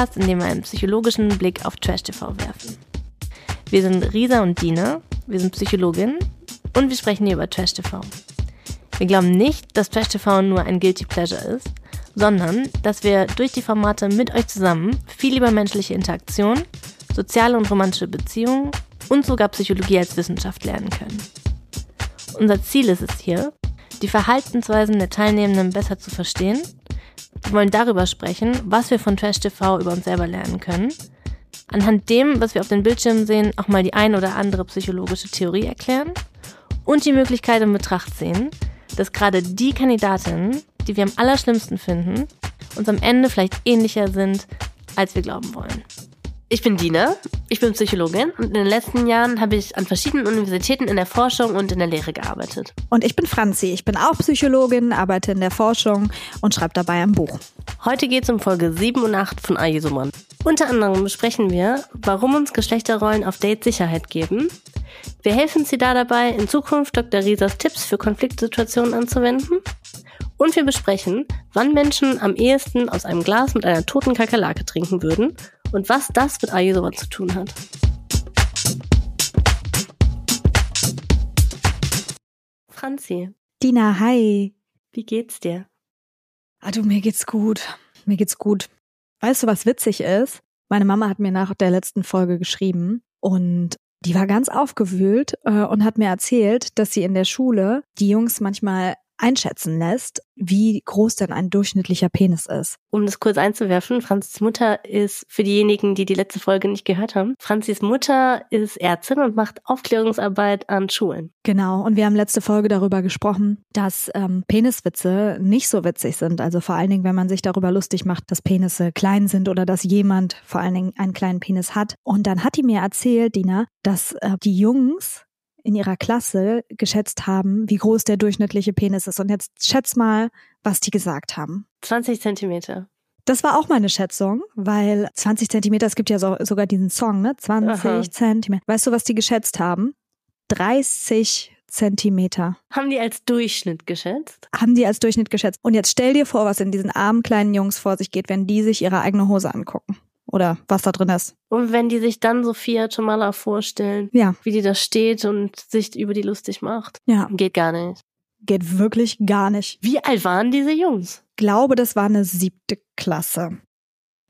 Podcast, in dem wir einen psychologischen Blick auf Trash TV werfen. Wir sind Risa und Dina, wir sind Psychologin und wir sprechen hier über Trash TV. Wir glauben nicht, dass Trash TV nur ein Guilty Pleasure ist, sondern dass wir durch die Formate mit euch zusammen viel über menschliche Interaktion, soziale und romantische Beziehungen und sogar Psychologie als Wissenschaft lernen können. Unser Ziel ist es hier, die Verhaltensweisen der Teilnehmenden besser zu verstehen. Wir wollen darüber sprechen, was wir von Trash TV über uns selber lernen können. Anhand dem, was wir auf den Bildschirmen sehen, auch mal die ein oder andere psychologische Theorie erklären und die Möglichkeit in Betracht ziehen, dass gerade die Kandidatinnen, die wir am allerschlimmsten finden, uns am Ende vielleicht ähnlicher sind, als wir glauben wollen. Ich bin Dina, ich bin Psychologin und in den letzten Jahren habe ich an verschiedenen Universitäten in der Forschung und in der Lehre gearbeitet. Und ich bin Franzi, ich bin auch Psychologin, arbeite in der Forschung und schreibe dabei ein Buch. Heute geht es um Folge 7 und 8 von Ajesuman. Unter anderem besprechen wir, warum uns Geschlechterrollen auf Dates Sicherheit geben. Wir helfen Sie da dabei, in Zukunft Dr. Riesers Tipps für Konfliktsituationen anzuwenden. Und wir besprechen, wann Menschen am ehesten aus einem Glas mit einer toten Kakerlake trinken würden und was das mit Ayurveda zu tun hat. Franzi. Dina, hi. Wie geht's dir? Ah, du, mir geht's gut. Mir geht's gut. Weißt du, was witzig ist? Meine Mama hat mir nach der letzten Folge geschrieben und die war ganz aufgewühlt äh, und hat mir erzählt, dass sie in der Schule die Jungs manchmal einschätzen lässt, wie groß denn ein durchschnittlicher Penis ist. Um das kurz einzuwerfen, Franzis Mutter ist, für diejenigen, die die letzte Folge nicht gehört haben, Franzis Mutter ist Ärztin und macht Aufklärungsarbeit an Schulen. Genau, und wir haben letzte Folge darüber gesprochen, dass ähm, Peniswitze nicht so witzig sind. Also vor allen Dingen, wenn man sich darüber lustig macht, dass Penisse klein sind oder dass jemand vor allen Dingen einen kleinen Penis hat. Und dann hat die mir erzählt, Dina, dass äh, die Jungs in ihrer Klasse geschätzt haben, wie groß der durchschnittliche Penis ist. Und jetzt schätz mal, was die gesagt haben. 20 Zentimeter. Das war auch meine Schätzung, weil 20 Zentimeter, es gibt ja so, sogar diesen Song, ne? 20 Aha. Zentimeter. Weißt du, was die geschätzt haben? 30 Zentimeter. Haben die als Durchschnitt geschätzt? Haben die als Durchschnitt geschätzt. Und jetzt stell dir vor, was in diesen armen kleinen Jungs vor sich geht, wenn die sich ihre eigene Hose angucken oder was da drin ist. Und wenn die sich dann Sophia Tomala vorstellen, ja. wie die da steht und sich über die lustig macht, ja. geht gar nicht. Geht wirklich gar nicht. Wie alt waren diese Jungs? Ich glaube, das war eine siebte Klasse.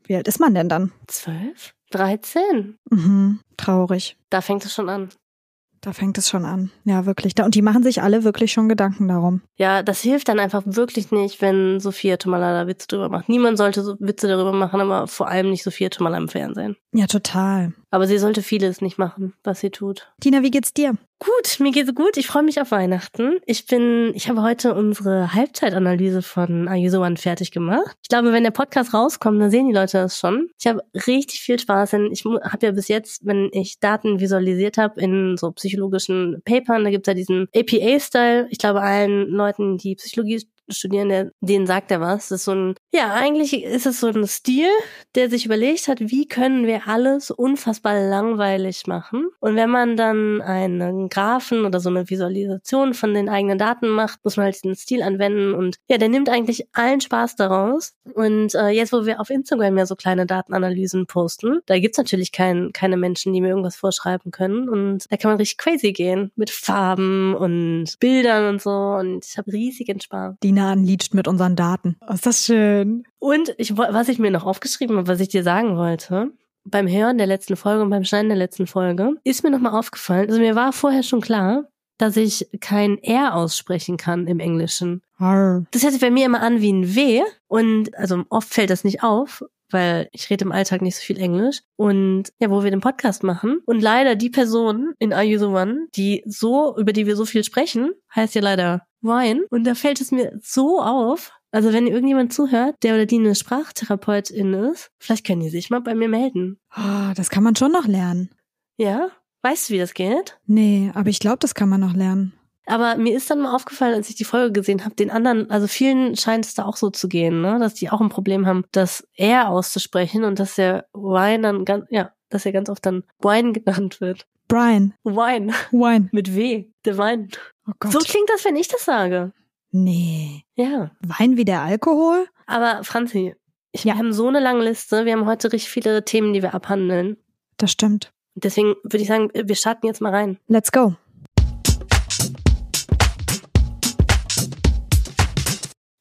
Wie alt ist man denn dann? Zwölf? Dreizehn? Mhm, traurig. Da fängt es schon an. Da fängt es schon an. Ja, wirklich. Und die machen sich alle wirklich schon Gedanken darum. Ja, das hilft dann einfach wirklich nicht, wenn Sophia Tomala da Witze drüber macht. Niemand sollte so Witze darüber machen, aber vor allem nicht Sophia Tomala im Fernsehen. Ja, total. Aber sie sollte vieles nicht machen, was sie tut. Tina, wie geht's dir? Gut, mir geht's gut. Ich freue mich auf Weihnachten. Ich bin, ich habe heute unsere Halbzeitanalyse von Are You So One fertig gemacht. Ich glaube, wenn der Podcast rauskommt, dann sehen die Leute das schon. Ich habe richtig viel Spaß in, ich habe ja bis jetzt, wenn ich Daten visualisiert habe in so psychologischen Papern, da gibt's ja diesen APA-Style. Ich glaube, allen Leuten, die Psychologie Studierende, denen sagt er was. Das ist so ein, ja, eigentlich ist es so ein Stil, der sich überlegt hat, wie können wir alles unfassbar langweilig machen. Und wenn man dann einen Graphen oder so eine Visualisation von den eigenen Daten macht, muss man halt diesen Stil anwenden und ja, der nimmt eigentlich allen Spaß daraus. Und äh, jetzt, wo wir auf Instagram ja so kleine Datenanalysen posten, da gibt's natürlich kein, keine Menschen, die mir irgendwas vorschreiben können. Und da kann man richtig crazy gehen mit Farben und Bildern und so. Und ich habe riesigen Spaß. Die Nina anlietscht mit unseren Daten. Oh, ist das schön. Und ich, was ich mir noch aufgeschrieben habe, was ich dir sagen wollte, beim Hören der letzten Folge und beim Schneiden der letzten Folge, ist mir nochmal aufgefallen, also mir war vorher schon klar, dass ich kein R aussprechen kann im Englischen. Arr. Das hört sich bei mir immer an wie ein W und also oft fällt das nicht auf, weil ich rede im Alltag nicht so viel Englisch. Und ja, wo wir den Podcast machen. Und leider die Person in Are You the One, die so, über die wir so viel sprechen, heißt ja leider Wine. Und da fällt es mir so auf. Also wenn irgendjemand zuhört, der oder die eine Sprachtherapeutin ist, vielleicht können die sich mal bei mir melden. Oh, das kann man schon noch lernen. Ja? Weißt du, wie das geht? Nee, aber ich glaube, das kann man noch lernen. Aber mir ist dann mal aufgefallen, als ich die Folge gesehen habe, den anderen, also vielen scheint es da auch so zu gehen, ne? dass die auch ein Problem haben, das R auszusprechen und dass der Wine dann ganz, ja, dass er ganz oft dann Wine genannt wird. Brian. Wine. Wine. Mit W. The Wine. Oh Gott. So klingt das, wenn ich das sage. Nee. Ja. Wein wie der Alkohol? Aber Franzi, ich, Ja. wir haben so eine lange Liste. Wir haben heute richtig viele Themen, die wir abhandeln. Das stimmt. Deswegen würde ich sagen, wir starten jetzt mal rein. Let's go.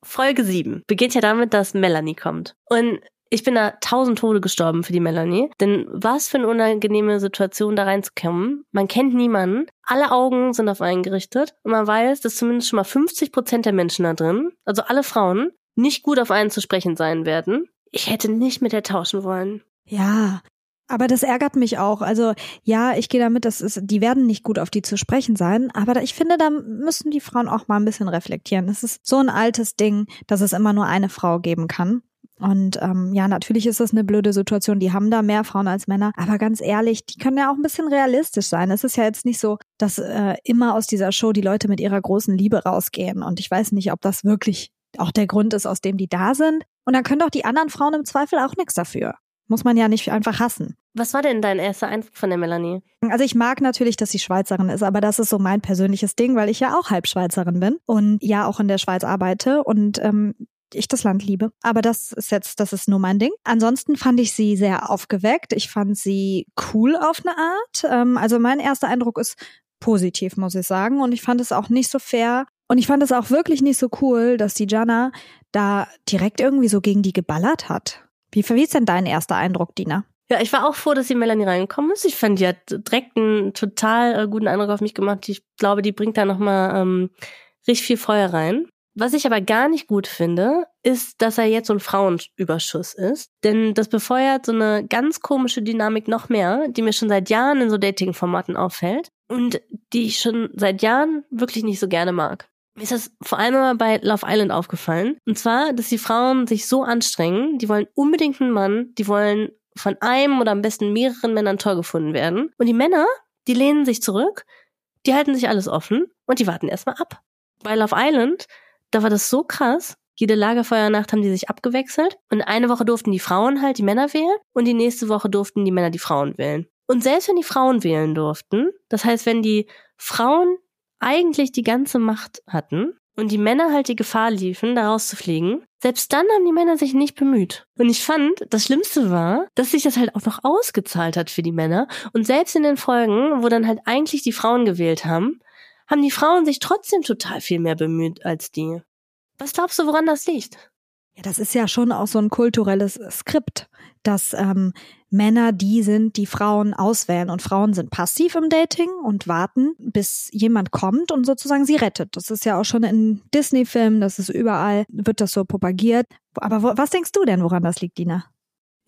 Folge 7 beginnt ja damit, dass Melanie kommt. Und ich bin da tausend Tode gestorben für die Melanie. Denn was für eine unangenehme Situation da reinzukommen. Man kennt niemanden. Alle Augen sind auf einen gerichtet. Und man weiß, dass zumindest schon mal 50 Prozent der Menschen da drin, also alle Frauen, nicht gut auf einen zu sprechen sein werden. Ich hätte nicht mit der tauschen wollen. Ja, aber das ärgert mich auch. Also ja, ich gehe damit, das ist, die werden nicht gut auf die zu sprechen sein, aber ich finde, da müssen die Frauen auch mal ein bisschen reflektieren. Es ist so ein altes Ding, dass es immer nur eine Frau geben kann. Und ähm, ja, natürlich ist das eine blöde Situation. Die haben da mehr Frauen als Männer. Aber ganz ehrlich, die können ja auch ein bisschen realistisch sein. Es ist ja jetzt nicht so, dass äh, immer aus dieser Show die Leute mit ihrer großen Liebe rausgehen. Und ich weiß nicht, ob das wirklich auch der Grund ist, aus dem die da sind. Und dann können doch die anderen Frauen im Zweifel auch nichts dafür. Muss man ja nicht einfach hassen. Was war denn dein erster Eindruck von der Melanie? Also ich mag natürlich, dass sie Schweizerin ist, aber das ist so mein persönliches Ding, weil ich ja auch halb Schweizerin bin und ja auch in der Schweiz arbeite und ähm, ich das Land liebe. Aber das ist jetzt, das ist nur mein Ding. Ansonsten fand ich sie sehr aufgeweckt. Ich fand sie cool auf eine Art. Ähm, also mein erster Eindruck ist positiv, muss ich sagen. Und ich fand es auch nicht so fair. Und ich fand es auch wirklich nicht so cool, dass die Jana da direkt irgendwie so gegen die geballert hat. Wie, wie ist denn dein erster Eindruck, Dina? Ja, ich war auch froh, dass die Melanie reingekommen ist. Ich fand, die hat direkt einen total äh, guten Eindruck auf mich gemacht. Ich glaube, die bringt da nochmal ähm, richtig viel Feuer rein. Was ich aber gar nicht gut finde, ist, dass er jetzt so ein Frauenüberschuss ist. Denn das befeuert so eine ganz komische Dynamik noch mehr, die mir schon seit Jahren in so Dating-Formaten auffällt und die ich schon seit Jahren wirklich nicht so gerne mag. Ist das vor allem mal bei Love Island aufgefallen. Und zwar, dass die Frauen sich so anstrengen, die wollen unbedingt einen Mann, die wollen von einem oder am besten mehreren Männern toll gefunden werden. Und die Männer, die lehnen sich zurück, die halten sich alles offen und die warten erstmal ab. Bei Love Island, da war das so krass. Jede Lagerfeuernacht haben die sich abgewechselt und eine Woche durften die Frauen halt die Männer wählen und die nächste Woche durften die Männer die Frauen wählen. Und selbst wenn die Frauen wählen durften, das heißt, wenn die Frauen eigentlich die ganze Macht hatten und die Männer halt die Gefahr liefen, da rauszufliegen, selbst dann haben die Männer sich nicht bemüht. Und ich fand, das Schlimmste war, dass sich das halt auch noch ausgezahlt hat für die Männer. Und selbst in den Folgen, wo dann halt eigentlich die Frauen gewählt haben, haben die Frauen sich trotzdem total viel mehr bemüht als die. Was glaubst du, woran das liegt? Ja, das ist ja schon auch so ein kulturelles Skript, dass ähm, Männer die sind, die Frauen auswählen und Frauen sind passiv im Dating und warten, bis jemand kommt und sozusagen sie rettet. Das ist ja auch schon in Disney-Filmen, das ist überall, wird das so propagiert. Aber wo, was denkst du denn, woran das liegt, Dina?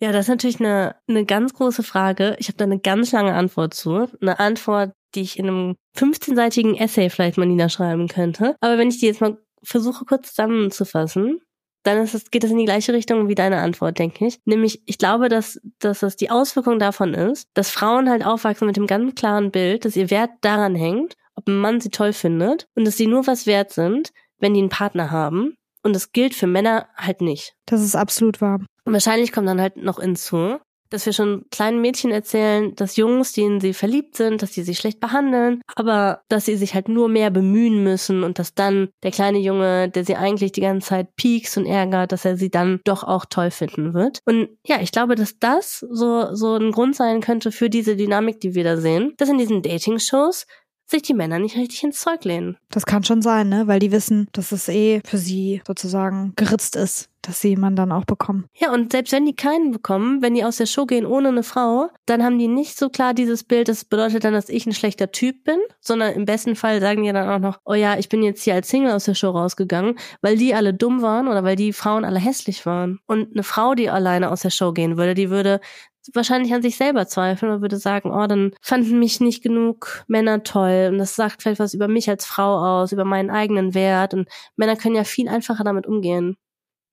Ja, das ist natürlich eine, eine ganz große Frage. Ich habe da eine ganz lange Antwort zu. Eine Antwort, die ich in einem 15-seitigen Essay vielleicht mal niederschreiben könnte. Aber wenn ich die jetzt mal versuche kurz zusammenzufassen, dann ist es, geht es in die gleiche Richtung wie deine Antwort, denke ich. Nämlich, ich glaube, dass, dass das die Auswirkung davon ist, dass Frauen halt aufwachsen mit dem ganz klaren Bild, dass ihr Wert daran hängt, ob ein Mann sie toll findet und dass sie nur was wert sind, wenn die einen Partner haben. Und das gilt für Männer halt nicht. Das ist absolut wahr. Und wahrscheinlich kommt dann halt noch hinzu, dass wir schon kleinen Mädchen erzählen, dass Jungs, denen sie verliebt sind, dass sie sie schlecht behandeln, aber dass sie sich halt nur mehr bemühen müssen und dass dann der kleine Junge, der sie eigentlich die ganze Zeit piekst und ärgert, dass er sie dann doch auch toll finden wird. Und ja, ich glaube, dass das so, so ein Grund sein könnte für diese Dynamik, die wir da sehen, dass in diesen Dating-Shows sich die Männer nicht richtig ins Zeug lehnen. Das kann schon sein, ne? Weil die wissen, dass es eh für sie sozusagen geritzt ist, dass sie jemanden dann auch bekommen. Ja, und selbst wenn die keinen bekommen, wenn die aus der Show gehen ohne eine Frau, dann haben die nicht so klar dieses Bild, das bedeutet dann, dass ich ein schlechter Typ bin, sondern im besten Fall sagen die dann auch noch, oh ja, ich bin jetzt hier als Single aus der Show rausgegangen, weil die alle dumm waren oder weil die Frauen alle hässlich waren. Und eine Frau, die alleine aus der Show gehen würde, die würde wahrscheinlich an sich selber zweifeln und würde sagen, oh, dann fanden mich nicht genug Männer toll und das sagt vielleicht was über mich als Frau aus, über meinen eigenen Wert und Männer können ja viel einfacher damit umgehen.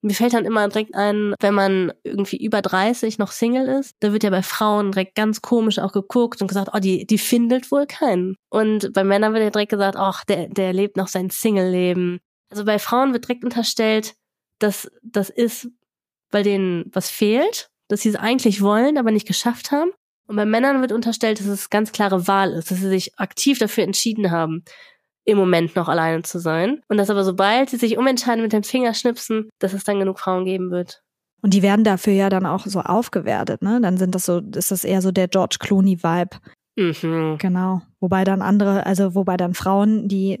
Mir fällt dann immer direkt ein, wenn man irgendwie über 30 noch Single ist, da wird ja bei Frauen direkt ganz komisch auch geguckt und gesagt, oh, die, die findet wohl keinen. Und bei Männern wird ja direkt gesagt, ach, der, der lebt noch sein Single-Leben. Also bei Frauen wird direkt unterstellt, dass das ist, weil denen was fehlt dass sie es eigentlich wollen, aber nicht geschafft haben. Und bei Männern wird unterstellt, dass es ganz klare Wahl ist, dass sie sich aktiv dafür entschieden haben. Im Moment noch alleine zu sein. Und dass aber sobald sie sich umentscheiden mit dem Fingerschnipsen, dass es dann genug Frauen geben wird. Und die werden dafür ja dann auch so aufgewertet, ne? Dann sind das so, ist das eher so der George Clooney-Vibe. Mhm. Genau. Wobei dann andere, also wobei dann Frauen, die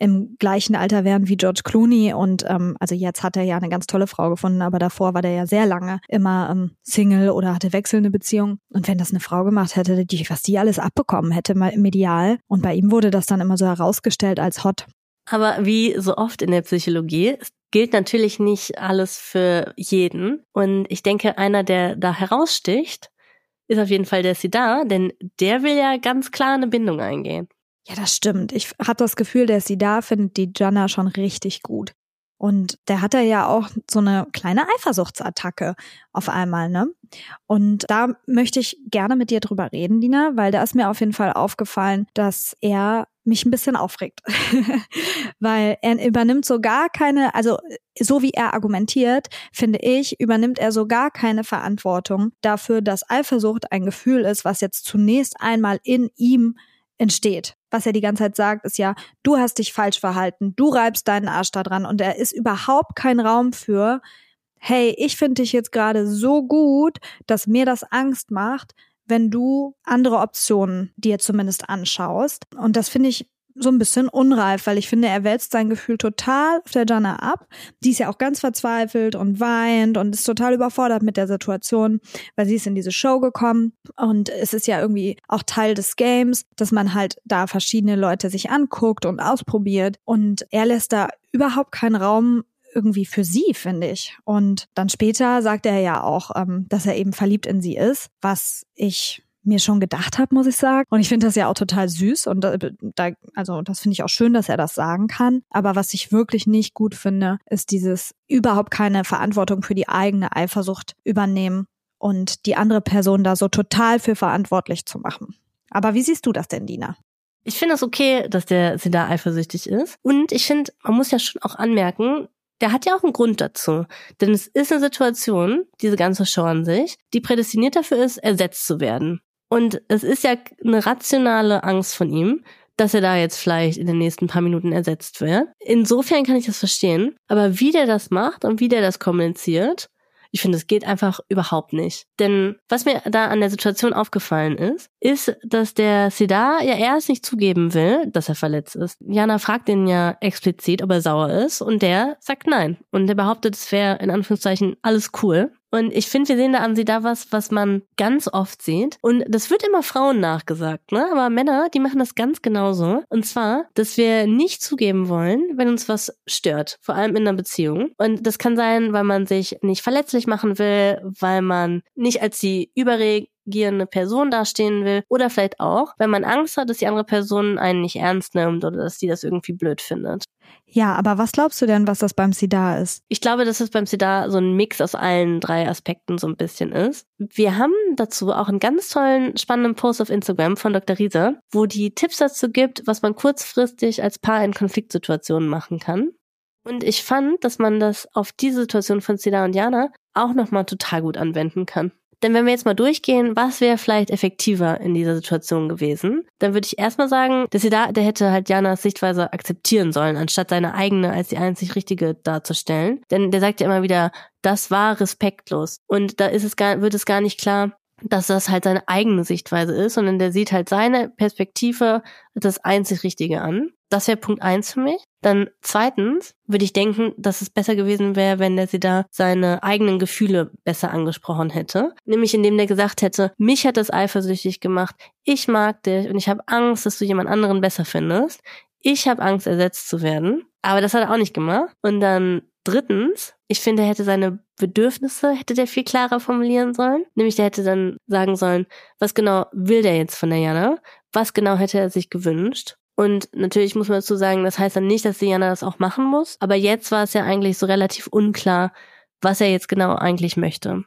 im gleichen Alter wären wie George Clooney und ähm, also jetzt hat er ja eine ganz tolle Frau gefunden, aber davor war der ja sehr lange immer ähm, Single oder hatte wechselnde Beziehungen. Und wenn das eine Frau gemacht hätte, die, was die alles abbekommen hätte, mal medial. Und bei ihm wurde das dann immer so herausgestellt als hot. Aber wie so oft in der Psychologie gilt natürlich nicht alles für jeden. Und ich denke, einer, der da heraussticht, ist auf jeden Fall der Sidar, denn der will ja ganz klar eine Bindung eingehen. Ja, das stimmt. Ich habe das Gefühl, der Sidar findet die Jana schon richtig gut. Und der hatte ja auch so eine kleine Eifersuchtsattacke auf einmal, ne? Und da möchte ich gerne mit dir drüber reden, Dina, weil da ist mir auf jeden Fall aufgefallen, dass er mich ein bisschen aufregt. weil er übernimmt so gar keine, also so wie er argumentiert, finde ich, übernimmt er so gar keine Verantwortung dafür, dass Eifersucht ein Gefühl ist, was jetzt zunächst einmal in ihm entsteht. Was er die ganze Zeit sagt, ist ja, du hast dich falsch verhalten, du reibst deinen Arsch da dran und er ist überhaupt kein Raum für, hey, ich finde dich jetzt gerade so gut, dass mir das Angst macht, wenn du andere Optionen dir zumindest anschaust. Und das finde ich so ein bisschen unreif, weil ich finde, er wälzt sein Gefühl total auf der Jana ab. Die ist ja auch ganz verzweifelt und weint und ist total überfordert mit der Situation, weil sie ist in diese Show gekommen und es ist ja irgendwie auch Teil des Games, dass man halt da verschiedene Leute sich anguckt und ausprobiert und er lässt da überhaupt keinen Raum irgendwie für sie, finde ich. Und dann später sagt er ja auch, ähm, dass er eben verliebt in sie ist, was ich mir schon gedacht habe, muss ich sagen. Und ich finde das ja auch total süß und da, also das finde ich auch schön, dass er das sagen kann. Aber was ich wirklich nicht gut finde, ist dieses überhaupt keine Verantwortung für die eigene Eifersucht übernehmen und die andere Person da so total für verantwortlich zu machen. Aber wie siehst du das denn, Dina? Ich finde es okay, dass der sie da eifersüchtig ist. Und ich finde, man muss ja schon auch anmerken, der hat ja auch einen Grund dazu. Denn es ist eine Situation, diese ganze Show an sich, die prädestiniert dafür ist, ersetzt zu werden. Und es ist ja eine rationale Angst von ihm, dass er da jetzt vielleicht in den nächsten paar Minuten ersetzt wird. Insofern kann ich das verstehen. Aber wie der das macht und wie der das kommuniziert, ich finde, es geht einfach überhaupt nicht. Denn was mir da an der Situation aufgefallen ist, ist, dass der Sidar ja erst nicht zugeben will, dass er verletzt ist. Jana fragt ihn ja explizit, ob er sauer ist und der sagt nein. Und der behauptet, es wäre in Anführungszeichen alles cool. Und ich finde, wir sehen da an sie da was, was man ganz oft sieht. Und das wird immer Frauen nachgesagt, ne? Aber Männer, die machen das ganz genauso. Und zwar, dass wir nicht zugeben wollen, wenn uns was stört. Vor allem in einer Beziehung. Und das kann sein, weil man sich nicht verletzlich machen will, weil man nicht als die überreg agierende Person dastehen will oder vielleicht auch, wenn man Angst hat, dass die andere Person einen nicht ernst nimmt oder dass die das irgendwie blöd findet. Ja, aber was glaubst du denn, was das beim SIDA ist? Ich glaube, dass es beim SIDA so ein Mix aus allen drei Aspekten so ein bisschen ist. Wir haben dazu auch einen ganz tollen, spannenden Post auf Instagram von Dr. Riese, wo die Tipps dazu gibt, was man kurzfristig als Paar in Konfliktsituationen machen kann. Und ich fand, dass man das auf diese Situation von Sida und Jana auch nochmal total gut anwenden kann. Denn wenn wir jetzt mal durchgehen, was wäre vielleicht effektiver in dieser Situation gewesen, dann würde ich erstmal sagen, dass sie da, der hätte halt Janas Sichtweise akzeptieren sollen, anstatt seine eigene als die einzig richtige darzustellen. Denn der sagt ja immer wieder, das war respektlos. Und da ist es gar, wird es gar nicht klar, dass das halt seine eigene Sichtweise ist, sondern der sieht halt seine Perspektive das einzig Richtige an. Das wäre Punkt eins für mich. Dann zweitens würde ich denken, dass es besser gewesen wäre, wenn der sie da seine eigenen Gefühle besser angesprochen hätte. Nämlich indem der gesagt hätte, mich hat das eifersüchtig gemacht, ich mag dich und ich habe Angst, dass du jemand anderen besser findest. Ich habe Angst, ersetzt zu werden. Aber das hat er auch nicht gemacht. Und dann drittens, ich finde, er hätte seine Bedürfnisse, hätte der viel klarer formulieren sollen. Nämlich, der hätte dann sagen sollen, was genau will der jetzt von der Jana? Was genau hätte er sich gewünscht? Und natürlich muss man dazu sagen, das heißt dann nicht, dass Diana das auch machen muss. Aber jetzt war es ja eigentlich so relativ unklar, was er jetzt genau eigentlich möchte.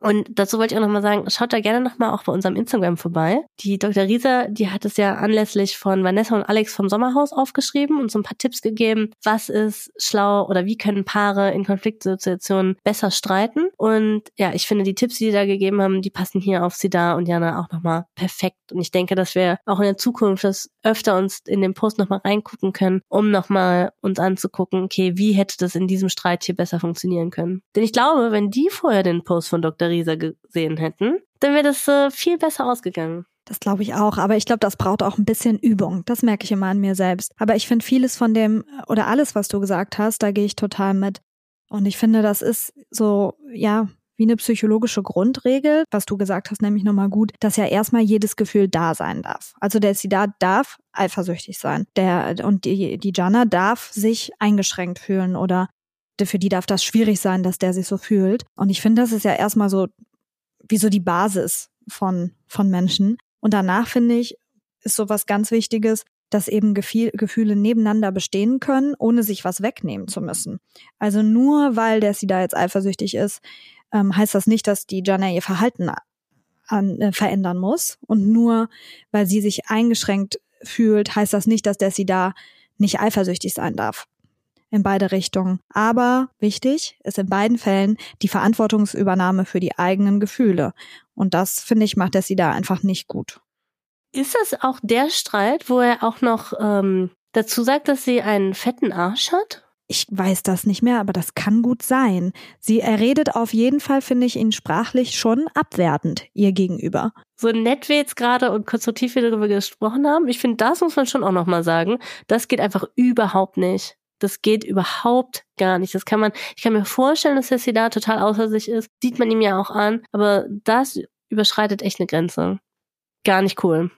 Und dazu wollte ich auch nochmal sagen, schaut da gerne nochmal auch bei unserem Instagram vorbei. Die Dr. Rieser, die hat es ja anlässlich von Vanessa und Alex vom Sommerhaus aufgeschrieben und so ein paar Tipps gegeben, was ist schlau oder wie können Paare in Konfliktsituationen besser streiten. Und ja, ich finde die Tipps, die die da gegeben haben, die passen hier auf sie da und Jana auch nochmal perfekt. Und ich denke, dass wir auch in der Zukunft das öfter uns in den Post nochmal reingucken können, um nochmal uns anzugucken, okay, wie hätte das in diesem Streit hier besser funktionieren können. Denn ich glaube, wenn die vorher den Post von Dr. Rieser gesehen hätten, dann wäre das äh, viel besser ausgegangen. Das glaube ich auch, aber ich glaube, das braucht auch ein bisschen Übung. Das merke ich immer an mir selbst. Aber ich finde vieles von dem oder alles, was du gesagt hast, da gehe ich total mit. Und ich finde, das ist so, ja, wie eine psychologische Grundregel, was du gesagt hast, nämlich nochmal gut, dass ja erstmal jedes Gefühl da sein darf. Also der Sida darf eifersüchtig sein. Der, und die, die Jana darf sich eingeschränkt fühlen oder für die darf das schwierig sein, dass der sich so fühlt. Und ich finde, das ist ja erstmal so wie so die Basis von, von Menschen. Und danach finde ich, ist so was ganz Wichtiges, dass eben Gefühle nebeneinander bestehen können, ohne sich was wegnehmen zu müssen. Also nur weil der sie da jetzt eifersüchtig ist, ähm, heißt das nicht, dass die Jana ihr Verhalten an, äh, verändern muss. Und nur weil sie sich eingeschränkt fühlt, heißt das nicht, dass der sie da nicht eifersüchtig sein darf in beide Richtungen. Aber wichtig ist in beiden Fällen die Verantwortungsübernahme für die eigenen Gefühle. Und das, finde ich, macht er sie da einfach nicht gut. Ist das auch der Streit, wo er auch noch ähm, dazu sagt, dass sie einen fetten Arsch hat? Ich weiß das nicht mehr, aber das kann gut sein. Sie erredet auf jeden Fall, finde ich, ihn sprachlich schon abwertend ihr gegenüber. So nett wir jetzt gerade und konstruktiv wir darüber gesprochen haben, ich finde, das muss man schon auch nochmal sagen. Das geht einfach überhaupt nicht. Das geht überhaupt gar nicht. Das kann man, ich kann mir vorstellen, dass Sessi da total außer sich ist. Sieht man ihm ja auch an. Aber das überschreitet echt eine Grenze. Gar nicht cool.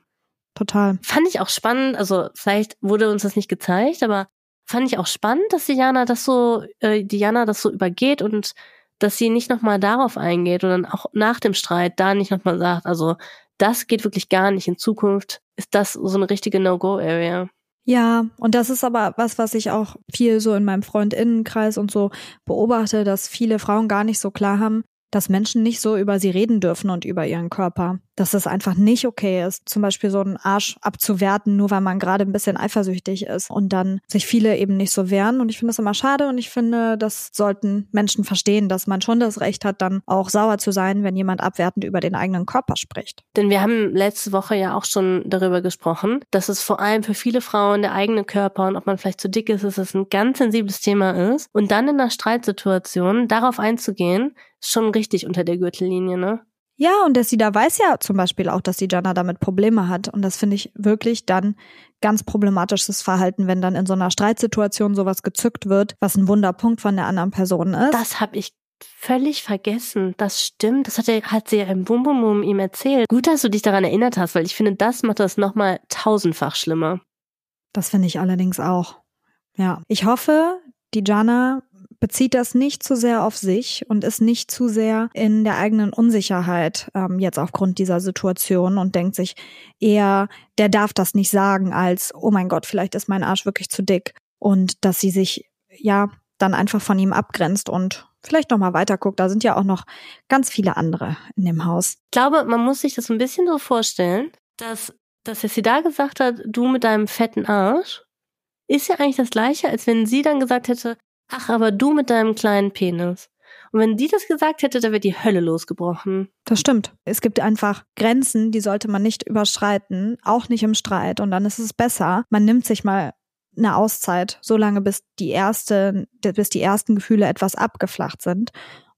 Total. Fand ich auch spannend. Also vielleicht wurde uns das nicht gezeigt, aber fand ich auch spannend, dass Diana das so, äh, Diana das so übergeht und dass sie nicht nochmal darauf eingeht und dann auch nach dem Streit da nicht nochmal sagt, also das geht wirklich gar nicht. In Zukunft ist das so eine richtige No-Go-Area. Ja, und das ist aber was, was ich auch viel so in meinem Freundinnenkreis und so beobachte, dass viele Frauen gar nicht so klar haben, dass Menschen nicht so über sie reden dürfen und über ihren Körper. Dass es einfach nicht okay ist, zum Beispiel so einen Arsch abzuwerten, nur weil man gerade ein bisschen eifersüchtig ist und dann sich viele eben nicht so wehren. Und ich finde das immer schade und ich finde, das sollten Menschen verstehen, dass man schon das Recht hat, dann auch sauer zu sein, wenn jemand abwertend über den eigenen Körper spricht. Denn wir haben letzte Woche ja auch schon darüber gesprochen, dass es vor allem für viele Frauen der eigene Körper und ob man vielleicht zu dick ist, dass es ein ganz sensibles Thema ist. Und dann in einer Streitsituation darauf einzugehen, schon richtig unter der Gürtellinie, ne? Ja, und der Sida weiß ja zum Beispiel auch, dass die Jana damit Probleme hat. Und das finde ich wirklich dann ganz problematisches Verhalten, wenn dann in so einer Streitsituation sowas gezückt wird, was ein Wunderpunkt von der anderen Person ist. Das habe ich völlig vergessen. Das stimmt. Das hat, er, hat sie ja im Bum Bum Bum ihm erzählt. Gut, dass du dich daran erinnert hast, weil ich finde, das macht das nochmal tausendfach schlimmer. Das finde ich allerdings auch. Ja. Ich hoffe, die Jana bezieht das nicht zu sehr auf sich und ist nicht zu sehr in der eigenen Unsicherheit ähm, jetzt aufgrund dieser Situation und denkt sich eher, der darf das nicht sagen, als, oh mein Gott, vielleicht ist mein Arsch wirklich zu dick. Und dass sie sich ja dann einfach von ihm abgrenzt und vielleicht nochmal weiterguckt. Da sind ja auch noch ganz viele andere in dem Haus. Ich glaube, man muss sich das ein bisschen so vorstellen, dass, dass sie da gesagt hat, du mit deinem fetten Arsch, ist ja eigentlich das gleiche, als wenn sie dann gesagt hätte, Ach, aber du mit deinem kleinen Penis. Und wenn die das gesagt hätte, da wäre die Hölle losgebrochen. Das stimmt. Es gibt einfach Grenzen, die sollte man nicht überschreiten, auch nicht im Streit. Und dann ist es besser, man nimmt sich mal eine Auszeit, solange bis die erste, bis die ersten Gefühle etwas abgeflacht sind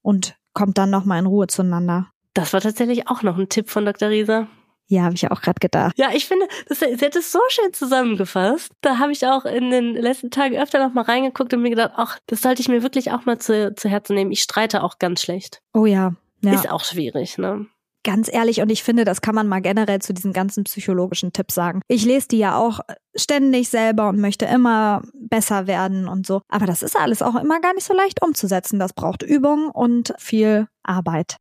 und kommt dann nochmal in Ruhe zueinander. Das war tatsächlich auch noch ein Tipp von Dr. Rieser. Ja, habe ich auch gerade gedacht. Ja, ich finde, das, sie hat es so schön zusammengefasst. Da habe ich auch in den letzten Tagen öfter noch mal reingeguckt und mir gedacht, ach, das sollte ich mir wirklich auch mal zu, zu Herzen nehmen. Ich streite auch ganz schlecht. Oh ja. ja. Ist auch schwierig, ne? Ganz ehrlich, und ich finde, das kann man mal generell zu diesen ganzen psychologischen Tipps sagen. Ich lese die ja auch ständig selber und möchte immer besser werden und so. Aber das ist alles auch immer gar nicht so leicht umzusetzen. Das braucht Übung und viel Arbeit.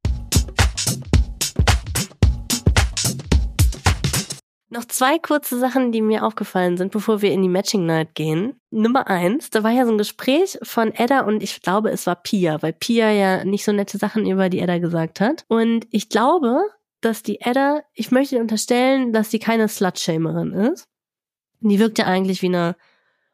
Noch zwei kurze Sachen, die mir aufgefallen sind, bevor wir in die Matching Night gehen. Nummer eins, da war ja so ein Gespräch von Edda und ich glaube, es war Pia, weil Pia ja nicht so nette Sachen über die Edda gesagt hat. Und ich glaube, dass die Edda, ich möchte unterstellen, dass sie keine Slut-Shamerin ist. Die wirkt ja eigentlich wie eine,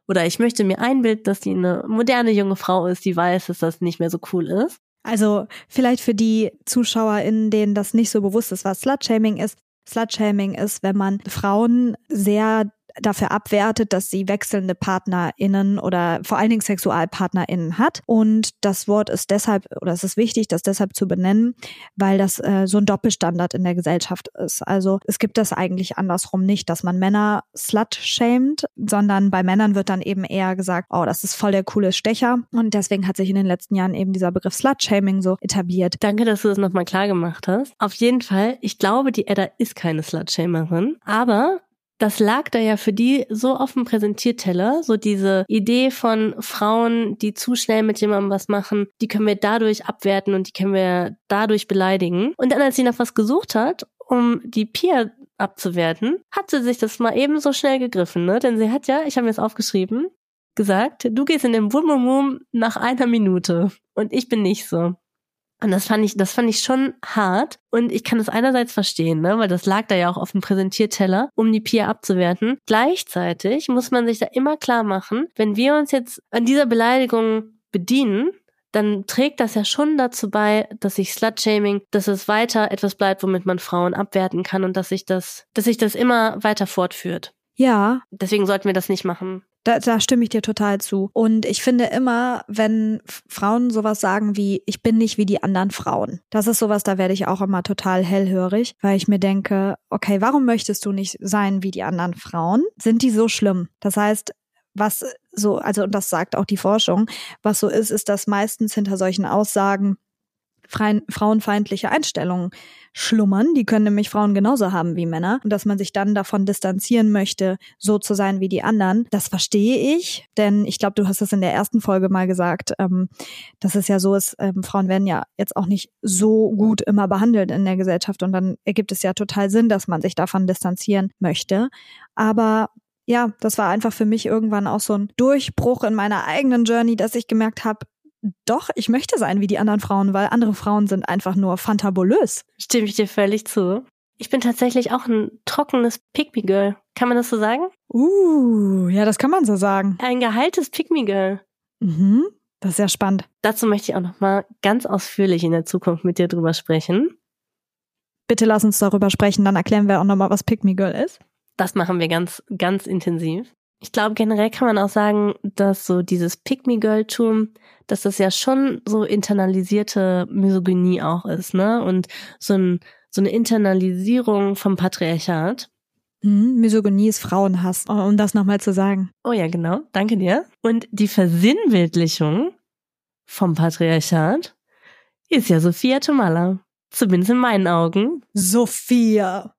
oder ich möchte mir einbilden, dass sie eine moderne junge Frau ist, die weiß, dass das nicht mehr so cool ist. Also vielleicht für die ZuschauerInnen, denen das nicht so bewusst ist, was Slut-Shaming ist. Slutshaming ist, wenn man Frauen sehr dafür abwertet, dass sie wechselnde PartnerInnen oder vor allen Dingen SexualpartnerInnen hat. Und das Wort ist deshalb, oder es ist wichtig, das deshalb zu benennen, weil das äh, so ein Doppelstandard in der Gesellschaft ist. Also es gibt das eigentlich andersrum nicht, dass man Männer slut-shamed, sondern bei Männern wird dann eben eher gesagt, oh, das ist voll der coole Stecher. Und deswegen hat sich in den letzten Jahren eben dieser Begriff Slut-Shaming so etabliert. Danke, dass du das nochmal klar gemacht hast. Auf jeden Fall, ich glaube, die Edda ist keine Slut-Shamerin, aber das lag da ja für die so auf dem Präsentierteller, so diese Idee von Frauen, die zu schnell mit jemandem was machen, die können wir dadurch abwerten und die können wir dadurch beleidigen. Und dann, als sie nach was gesucht hat, um die Pia abzuwerten, hat sie sich das mal eben so schnell gegriffen, ne? Denn sie hat ja, ich habe mir das aufgeschrieben, gesagt, du gehst in den Wum nach einer Minute und ich bin nicht so. Und das fand ich, das fand ich schon hart. Und ich kann das einerseits verstehen, ne, weil das lag da ja auch auf dem Präsentierteller, um die Pia abzuwerten. Gleichzeitig muss man sich da immer klar machen, wenn wir uns jetzt an dieser Beleidigung bedienen, dann trägt das ja schon dazu bei, dass sich Slutshaming, dass es weiter etwas bleibt, womit man Frauen abwerten kann und dass sich das, dass sich das immer weiter fortführt. Ja. Deswegen sollten wir das nicht machen. Da, da stimme ich dir total zu. Und ich finde immer, wenn Frauen sowas sagen wie, ich bin nicht wie die anderen Frauen, das ist sowas, da werde ich auch immer total hellhörig, weil ich mir denke, okay, warum möchtest du nicht sein wie die anderen Frauen? Sind die so schlimm? Das heißt, was so, also, und das sagt auch die Forschung, was so ist, ist, dass meistens hinter solchen Aussagen frauenfeindliche Einstellungen schlummern. Die können nämlich Frauen genauso haben wie Männer. Und dass man sich dann davon distanzieren möchte, so zu sein wie die anderen, das verstehe ich. Denn ich glaube, du hast es in der ersten Folge mal gesagt, ähm, dass es ja so ist, ähm, Frauen werden ja jetzt auch nicht so gut immer behandelt in der Gesellschaft. Und dann ergibt es ja total Sinn, dass man sich davon distanzieren möchte. Aber ja, das war einfach für mich irgendwann auch so ein Durchbruch in meiner eigenen Journey, dass ich gemerkt habe, doch, ich möchte sein wie die anderen Frauen, weil andere Frauen sind einfach nur fantabulös. Stimme ich dir völlig zu. Ich bin tatsächlich auch ein trockenes Pygmy Girl. Kann man das so sagen? Uh, ja, das kann man so sagen. Ein geheiltes Pygmy Girl. Mhm, das ist sehr spannend. Dazu möchte ich auch noch mal ganz ausführlich in der Zukunft mit dir drüber sprechen. Bitte lass uns darüber sprechen, dann erklären wir auch noch mal, was Pygmy Girl ist. Das machen wir ganz, ganz intensiv. Ich glaube, generell kann man auch sagen, dass so dieses Pick-me-Girl-Tum, dass das ja schon so internalisierte Misogynie auch ist, ne? Und so, ein, so eine Internalisierung vom Patriarchat. Hm, Misogynie ist Frauenhass, um das nochmal zu sagen. Oh ja, genau. Danke dir. Und die Versinnbildlichung vom Patriarchat ist ja Sophia Tomala. Zumindest in meinen Augen. Sophia.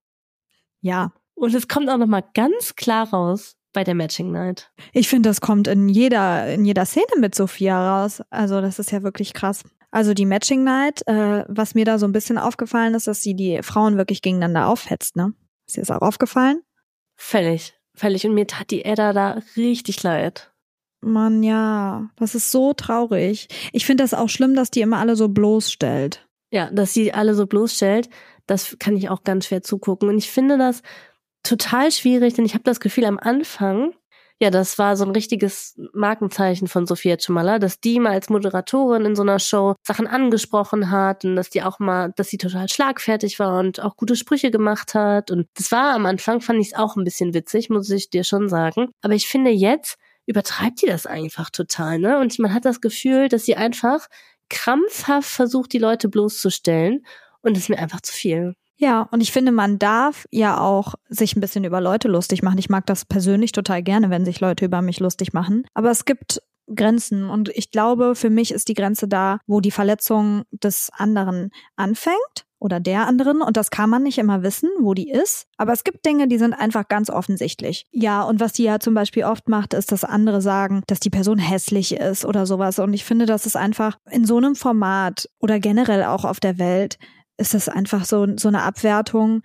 Ja. Und es kommt auch nochmal ganz klar raus, bei der Matching Night. Ich finde, das kommt in jeder, in jeder Szene mit Sophia raus. Also das ist ja wirklich krass. Also die Matching Night, äh, was mir da so ein bisschen aufgefallen ist, dass sie die Frauen wirklich gegeneinander aufhetzt, ne? Ist dir das auch aufgefallen? Völlig, völlig. Und mir tat die Edda da richtig leid. Mann, ja, das ist so traurig. Ich finde das auch schlimm, dass die immer alle so bloßstellt. Ja, dass sie alle so bloßstellt, das kann ich auch ganz schwer zugucken. Und ich finde das total schwierig, denn ich habe das Gefühl am Anfang, ja, das war so ein richtiges Markenzeichen von Sophia Chumala, dass die mal als Moderatorin in so einer Show Sachen angesprochen hat und dass die auch mal, dass sie total schlagfertig war und auch gute Sprüche gemacht hat. Und das war am Anfang, fand ich es auch ein bisschen witzig, muss ich dir schon sagen. Aber ich finde jetzt übertreibt die das einfach total, ne? Und man hat das Gefühl, dass sie einfach krampfhaft versucht, die Leute bloßzustellen. Und das ist mir einfach zu viel. Ja, und ich finde, man darf ja auch sich ein bisschen über Leute lustig machen. Ich mag das persönlich total gerne, wenn sich Leute über mich lustig machen. Aber es gibt Grenzen und ich glaube, für mich ist die Grenze da, wo die Verletzung des anderen anfängt oder der anderen und das kann man nicht immer wissen, wo die ist. Aber es gibt Dinge, die sind einfach ganz offensichtlich. Ja, und was die ja zum Beispiel oft macht, ist, dass andere sagen, dass die Person hässlich ist oder sowas. Und ich finde, das ist einfach in so einem Format oder generell auch auf der Welt ist das einfach so, so eine Abwertung,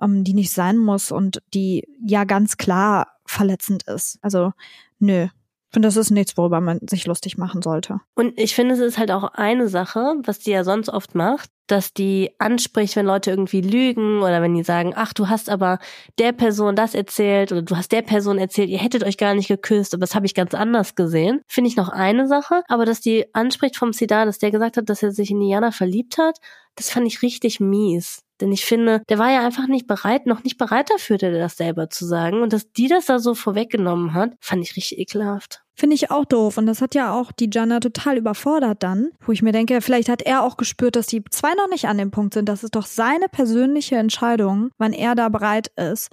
ähm, die nicht sein muss und die ja ganz klar verletzend ist. Also nö, ich finde, das ist nichts, worüber man sich lustig machen sollte. Und ich finde, es ist halt auch eine Sache, was die ja sonst oft macht, dass die anspricht, wenn Leute irgendwie lügen oder wenn die sagen, ach, du hast aber der Person das erzählt oder du hast der Person erzählt, ihr hättet euch gar nicht geküsst, aber das habe ich ganz anders gesehen. Finde ich noch eine Sache, aber dass die anspricht vom Sidar, dass der gesagt hat, dass er sich in Diana verliebt hat, das fand ich richtig mies. Denn ich finde, der war ja einfach nicht bereit, noch nicht bereit dafür, das selber zu sagen. Und dass die das da so vorweggenommen hat, fand ich richtig ekelhaft. Finde ich auch doof. Und das hat ja auch die Jana total überfordert dann, wo ich mir denke, vielleicht hat er auch gespürt, dass die zwei noch nicht an dem Punkt sind. Das ist doch seine persönliche Entscheidung, wann er da bereit ist.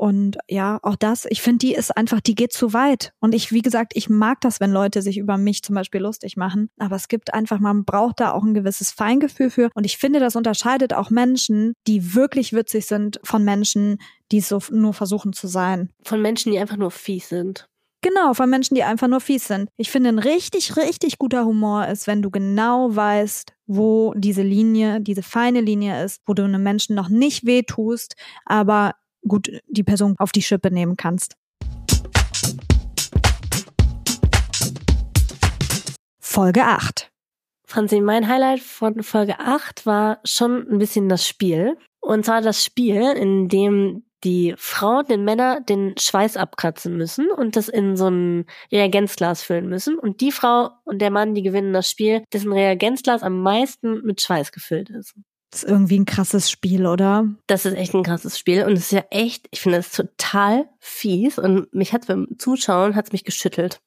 Und ja, auch das, ich finde, die ist einfach, die geht zu weit. Und ich, wie gesagt, ich mag das, wenn Leute sich über mich zum Beispiel lustig machen. Aber es gibt einfach, man braucht da auch ein gewisses Feingefühl für. Und ich finde, das unterscheidet auch Menschen, die wirklich witzig sind, von Menschen, die es so nur versuchen zu sein. Von Menschen, die einfach nur fies sind. Genau, von Menschen, die einfach nur fies sind. Ich finde, ein richtig, richtig guter Humor ist, wenn du genau weißt, wo diese Linie, diese feine Linie ist, wo du einem Menschen noch nicht wehtust, aber gut die Person auf die Schippe nehmen kannst. Folge 8. Franzi, mein Highlight von Folge 8 war schon ein bisschen das Spiel. Und zwar das Spiel, in dem die Frauen den Männer den Schweiß abkratzen müssen und das in so ein Reagenzglas füllen müssen. Und die Frau und der Mann, die gewinnen das Spiel, dessen Reagenzglas am meisten mit Schweiß gefüllt ist. Das ist irgendwie ein krasses Spiel, oder? Das ist echt ein krasses Spiel und es ist ja echt, ich finde es total fies und mich hat beim Zuschauen hat's mich geschüttelt.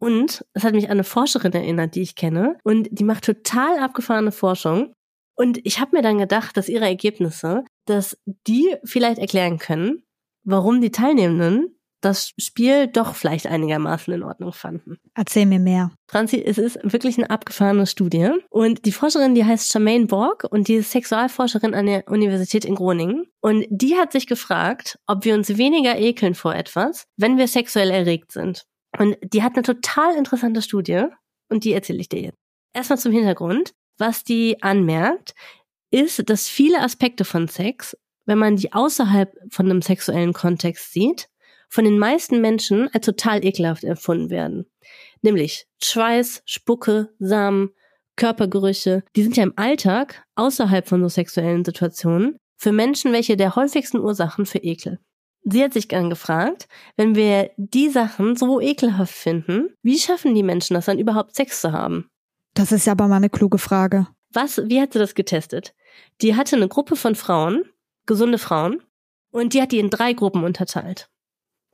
Und es hat mich an eine Forscherin erinnert, die ich kenne und die macht total abgefahrene Forschung und ich habe mir dann gedacht, dass ihre Ergebnisse, dass die vielleicht erklären können, warum die Teilnehmenden das Spiel doch vielleicht einigermaßen in Ordnung fanden. Erzähl mir mehr. Franzi, es ist wirklich eine abgefahrene Studie. Und die Forscherin, die heißt Charmaine Borg und die ist Sexualforscherin an der Universität in Groningen. Und die hat sich gefragt, ob wir uns weniger ekeln vor etwas, wenn wir sexuell erregt sind. Und die hat eine total interessante Studie und die erzähle ich dir jetzt. Erstmal zum Hintergrund. Was die anmerkt, ist, dass viele Aspekte von Sex, wenn man die außerhalb von einem sexuellen Kontext sieht, von den meisten Menschen als total ekelhaft empfunden werden. Nämlich Schweiß, Spucke, Samen, Körpergerüche, die sind ja im Alltag außerhalb von so sexuellen Situationen für Menschen welche der häufigsten Ursachen für Ekel. Sie hat sich dann gefragt, wenn wir die Sachen so ekelhaft finden, wie schaffen die Menschen das dann überhaupt Sex zu haben? Das ist ja aber mal eine kluge Frage. Was, wie hat sie das getestet? Die hatte eine Gruppe von Frauen, gesunde Frauen, und die hat die in drei Gruppen unterteilt.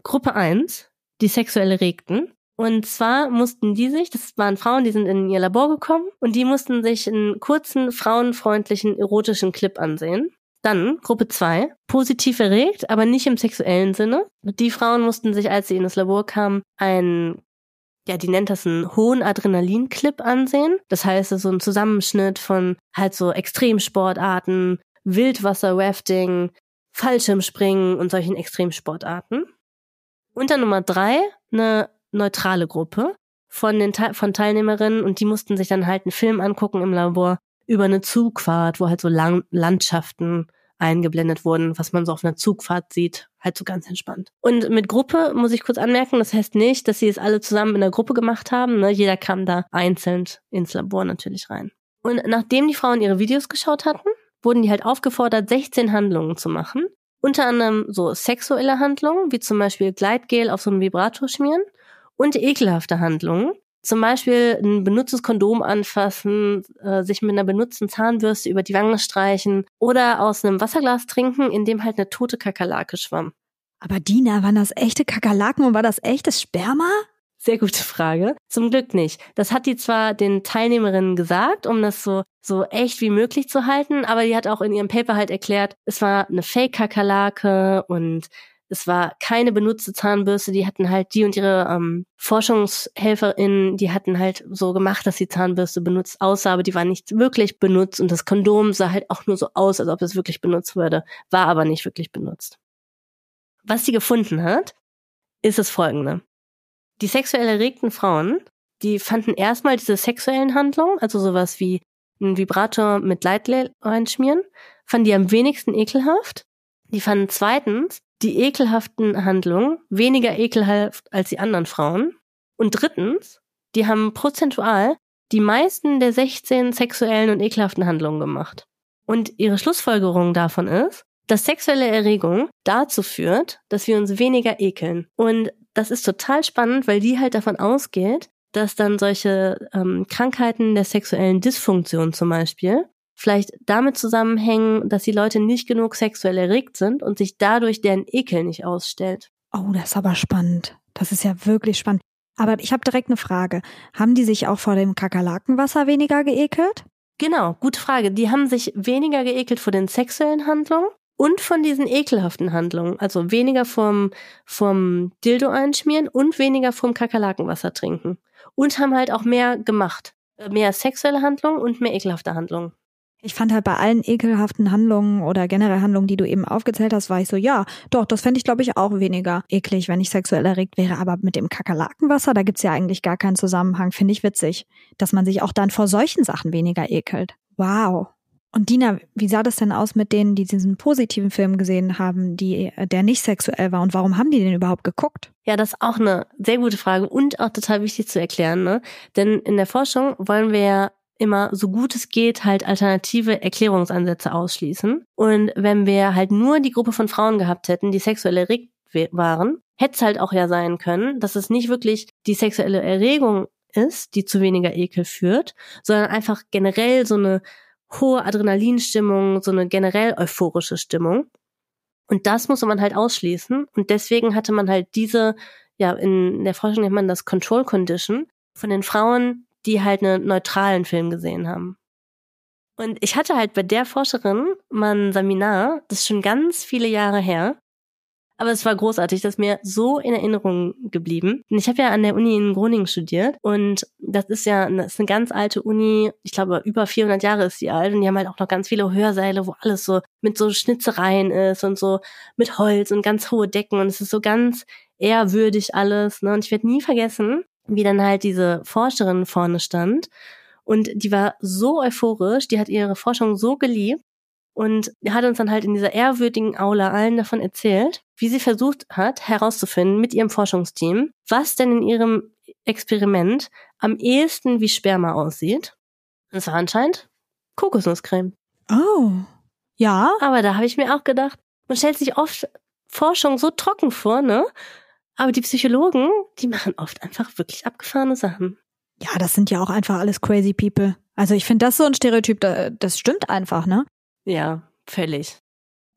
Gruppe 1, die sexuell Erregten. Und zwar mussten die sich, das waren Frauen, die sind in ihr Labor gekommen und die mussten sich einen kurzen, frauenfreundlichen, erotischen Clip ansehen. Dann Gruppe 2, positiv erregt, aber nicht im sexuellen Sinne. Die Frauen mussten sich, als sie in das Labor kamen, einen, ja, die nennt das einen hohen Adrenalin-Clip ansehen. Das heißt, so ein Zusammenschnitt von halt so Extremsportarten, Wildwasser-Rafting, Fallschirmspringen und solchen Extremsportarten. Unter Nummer drei eine neutrale Gruppe von den von Teilnehmerinnen und die mussten sich dann halt einen Film angucken im Labor über eine Zugfahrt, wo halt so Lang Landschaften eingeblendet wurden, was man so auf einer Zugfahrt sieht, halt so ganz entspannt. Und mit Gruppe muss ich kurz anmerken, das heißt nicht, dass sie es alle zusammen in der Gruppe gemacht haben. Ne? Jeder kam da einzeln ins Labor natürlich rein. Und nachdem die Frauen ihre Videos geschaut hatten, wurden die halt aufgefordert, 16 Handlungen zu machen. Unter anderem so sexuelle Handlungen, wie zum Beispiel Gleitgel auf so einen Vibrator schmieren und ekelhafte Handlungen, zum Beispiel ein benutztes Kondom anfassen, äh, sich mit einer benutzten Zahnbürste über die Wange streichen oder aus einem Wasserglas trinken, in dem halt eine tote Kakerlake schwamm. Aber Dina, waren das echte Kakerlaken und war das echtes Sperma? Sehr gute Frage. Zum Glück nicht. Das hat die zwar den Teilnehmerinnen gesagt, um das so, so echt wie möglich zu halten, aber die hat auch in ihrem Paper halt erklärt, es war eine Fake-Kakerlake und es war keine benutzte Zahnbürste, die hatten halt die und ihre ähm, ForschungshelferInnen, die hatten halt so gemacht, dass die Zahnbürste benutzt aussah, aber die war nicht wirklich benutzt und das Kondom sah halt auch nur so aus, als ob es wirklich benutzt würde, war aber nicht wirklich benutzt. Was sie gefunden hat, ist das folgende die sexuell erregten Frauen, die fanden erstmal diese sexuellen Handlungen, also sowas wie ein Vibrator mit Leitl reinschmieren, fanden die am wenigsten ekelhaft. Die fanden zweitens die ekelhaften Handlungen weniger ekelhaft als die anderen Frauen. Und drittens, die haben prozentual die meisten der 16 sexuellen und ekelhaften Handlungen gemacht. Und ihre Schlussfolgerung davon ist, dass sexuelle Erregung dazu führt, dass wir uns weniger ekeln. Und das ist total spannend, weil die halt davon ausgeht, dass dann solche ähm, Krankheiten der sexuellen Dysfunktion zum Beispiel vielleicht damit zusammenhängen, dass die Leute nicht genug sexuell erregt sind und sich dadurch deren Ekel nicht ausstellt. Oh, das ist aber spannend. Das ist ja wirklich spannend. Aber ich habe direkt eine Frage. Haben die sich auch vor dem Kakerlakenwasser weniger geekelt? Genau, gute Frage. Die haben sich weniger geekelt vor den sexuellen Handlungen und von diesen ekelhaften Handlungen. Also weniger vom, vom Dildo einschmieren und weniger vom Kakerlakenwasser trinken. Und haben halt auch mehr gemacht. Mehr sexuelle Handlungen und mehr ekelhafte Handlungen. Ich fand halt bei allen ekelhaften Handlungen oder generell Handlungen, die du eben aufgezählt hast, war ich so, ja, doch, das fände ich, glaube ich, auch weniger eklig, wenn ich sexuell erregt wäre. Aber mit dem Kakerlakenwasser, da gibt's ja eigentlich gar keinen Zusammenhang, finde ich witzig, dass man sich auch dann vor solchen Sachen weniger ekelt. Wow. Und Dina, wie sah das denn aus mit denen, die diesen positiven Film gesehen haben, die, der nicht sexuell war? Und warum haben die den überhaupt geguckt? Ja, das ist auch eine sehr gute Frage und auch total wichtig zu erklären. Ne? Denn in der Forschung wollen wir ja immer so gut es geht halt alternative Erklärungsansätze ausschließen. Und wenn wir halt nur die Gruppe von Frauen gehabt hätten, die sexuell erregt waren, hätte es halt auch ja sein können, dass es nicht wirklich die sexuelle Erregung ist, die zu weniger Ekel führt, sondern einfach generell so eine hohe Adrenalinstimmung, so eine generell euphorische Stimmung. Und das muss man halt ausschließen. Und deswegen hatte man halt diese, ja, in der Forschung nennt man das Control Condition von den Frauen, die halt einen neutralen Film gesehen haben. Und ich hatte halt bei der Forscherin mal ein Seminar, das ist schon ganz viele Jahre her, aber es war großartig, das ist mir so in Erinnerung geblieben. Und ich habe ja an der Uni in Groningen studiert und das ist ja das ist eine ganz alte Uni, ich glaube über 400 Jahre ist die alt und die haben halt auch noch ganz viele Hörsäle, wo alles so mit so Schnitzereien ist und so mit Holz und ganz hohe Decken und es ist so ganz ehrwürdig alles. Ne? Und ich werde nie vergessen, wie dann halt diese Forscherin vorne stand und die war so euphorisch, die hat ihre Forschung so geliebt und hat uns dann halt in dieser ehrwürdigen Aula allen davon erzählt, wie sie versucht hat herauszufinden mit ihrem Forschungsteam, was denn in ihrem Experiment am ehesten wie Sperma aussieht. Das war anscheinend Kokosnusscreme. Oh. Ja. Aber da habe ich mir auch gedacht, man stellt sich oft Forschung so trocken vor, ne? Aber die Psychologen, die machen oft einfach wirklich abgefahrene Sachen. Ja, das sind ja auch einfach alles crazy people. Also ich finde das so ein Stereotyp, das stimmt einfach, ne? Ja, völlig.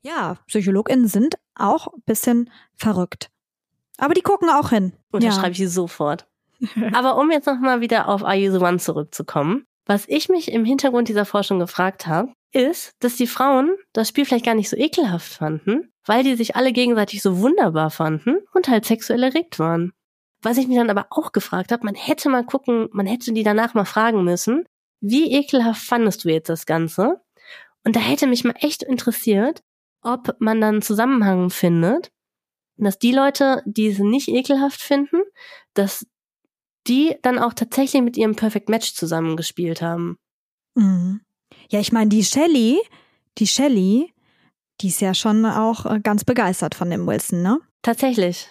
Ja, PsychologInnen sind auch ein bisschen verrückt. Aber die gucken auch hin. Unterschreibe ja. ich sofort. Aber um jetzt nochmal wieder auf Are You the One zurückzukommen, was ich mich im Hintergrund dieser Forschung gefragt habe, ist, dass die Frauen das Spiel vielleicht gar nicht so ekelhaft fanden, weil die sich alle gegenseitig so wunderbar fanden und halt sexuell erregt waren. Was ich mich dann aber auch gefragt habe, man hätte mal gucken, man hätte die danach mal fragen müssen, wie ekelhaft fandest du jetzt das Ganze? Und da hätte mich mal echt interessiert, ob man dann einen Zusammenhang findet, dass die Leute, die es nicht ekelhaft finden, dass die dann auch tatsächlich mit ihrem Perfect Match zusammengespielt haben. Mhm. Ja, ich meine, die Shelly, die Shelly, die ist ja schon auch äh, ganz begeistert von dem Wilson, ne? Tatsächlich.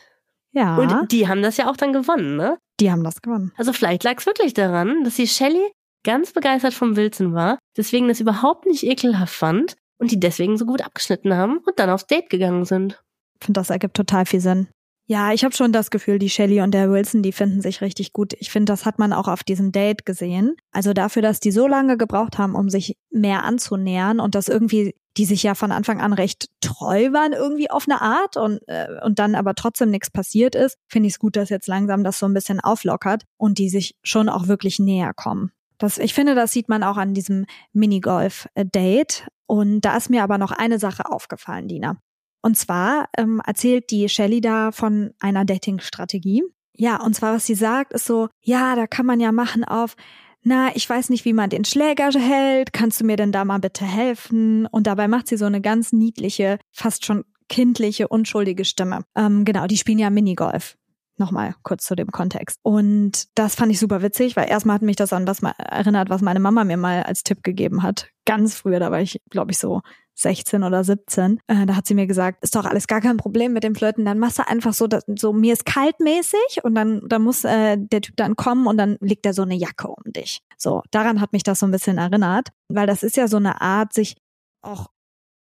Ja. Und die haben das ja auch dann gewonnen, ne? Die haben das gewonnen. Also vielleicht lag es wirklich daran, dass die Shelly ganz begeistert vom Wilson war, deswegen das überhaupt nicht ekelhaft fand und die deswegen so gut abgeschnitten haben und dann aufs Date gegangen sind. Ich finde, das ergibt total viel Sinn. Ja, ich habe schon das Gefühl, die Shelly und der Wilson, die finden sich richtig gut. Ich finde, das hat man auch auf diesem Date gesehen. Also dafür, dass die so lange gebraucht haben, um sich mehr anzunähern und das irgendwie, die sich ja von Anfang an recht treu waren irgendwie auf eine Art und äh, und dann aber trotzdem nichts passiert ist, finde ich es gut, dass jetzt langsam das so ein bisschen auflockert und die sich schon auch wirklich näher kommen. Das, ich finde, das sieht man auch an diesem Minigolf-Date. Und da ist mir aber noch eine Sache aufgefallen, Dina. Und zwar ähm, erzählt die Shelley da von einer Dating-Strategie. Ja, und zwar, was sie sagt, ist so, ja, da kann man ja machen auf, na, ich weiß nicht, wie man den Schläger hält, kannst du mir denn da mal bitte helfen? Und dabei macht sie so eine ganz niedliche, fast schon kindliche, unschuldige Stimme. Ähm, genau, die spielen ja Minigolf. Nochmal kurz zu dem Kontext. Und das fand ich super witzig, weil erstmal hat mich das an was erinnert, was meine Mama mir mal als Tipp gegeben hat. Ganz früher, da war ich, glaube ich, so 16 oder 17. Äh, da hat sie mir gesagt, ist doch alles gar kein Problem mit dem Flirten. Dann machst du einfach so, dass, so mir ist kaltmäßig und dann, dann muss äh, der Typ dann kommen und dann legt er so eine Jacke um dich. So, daran hat mich das so ein bisschen erinnert, weil das ist ja so eine Art, sich auch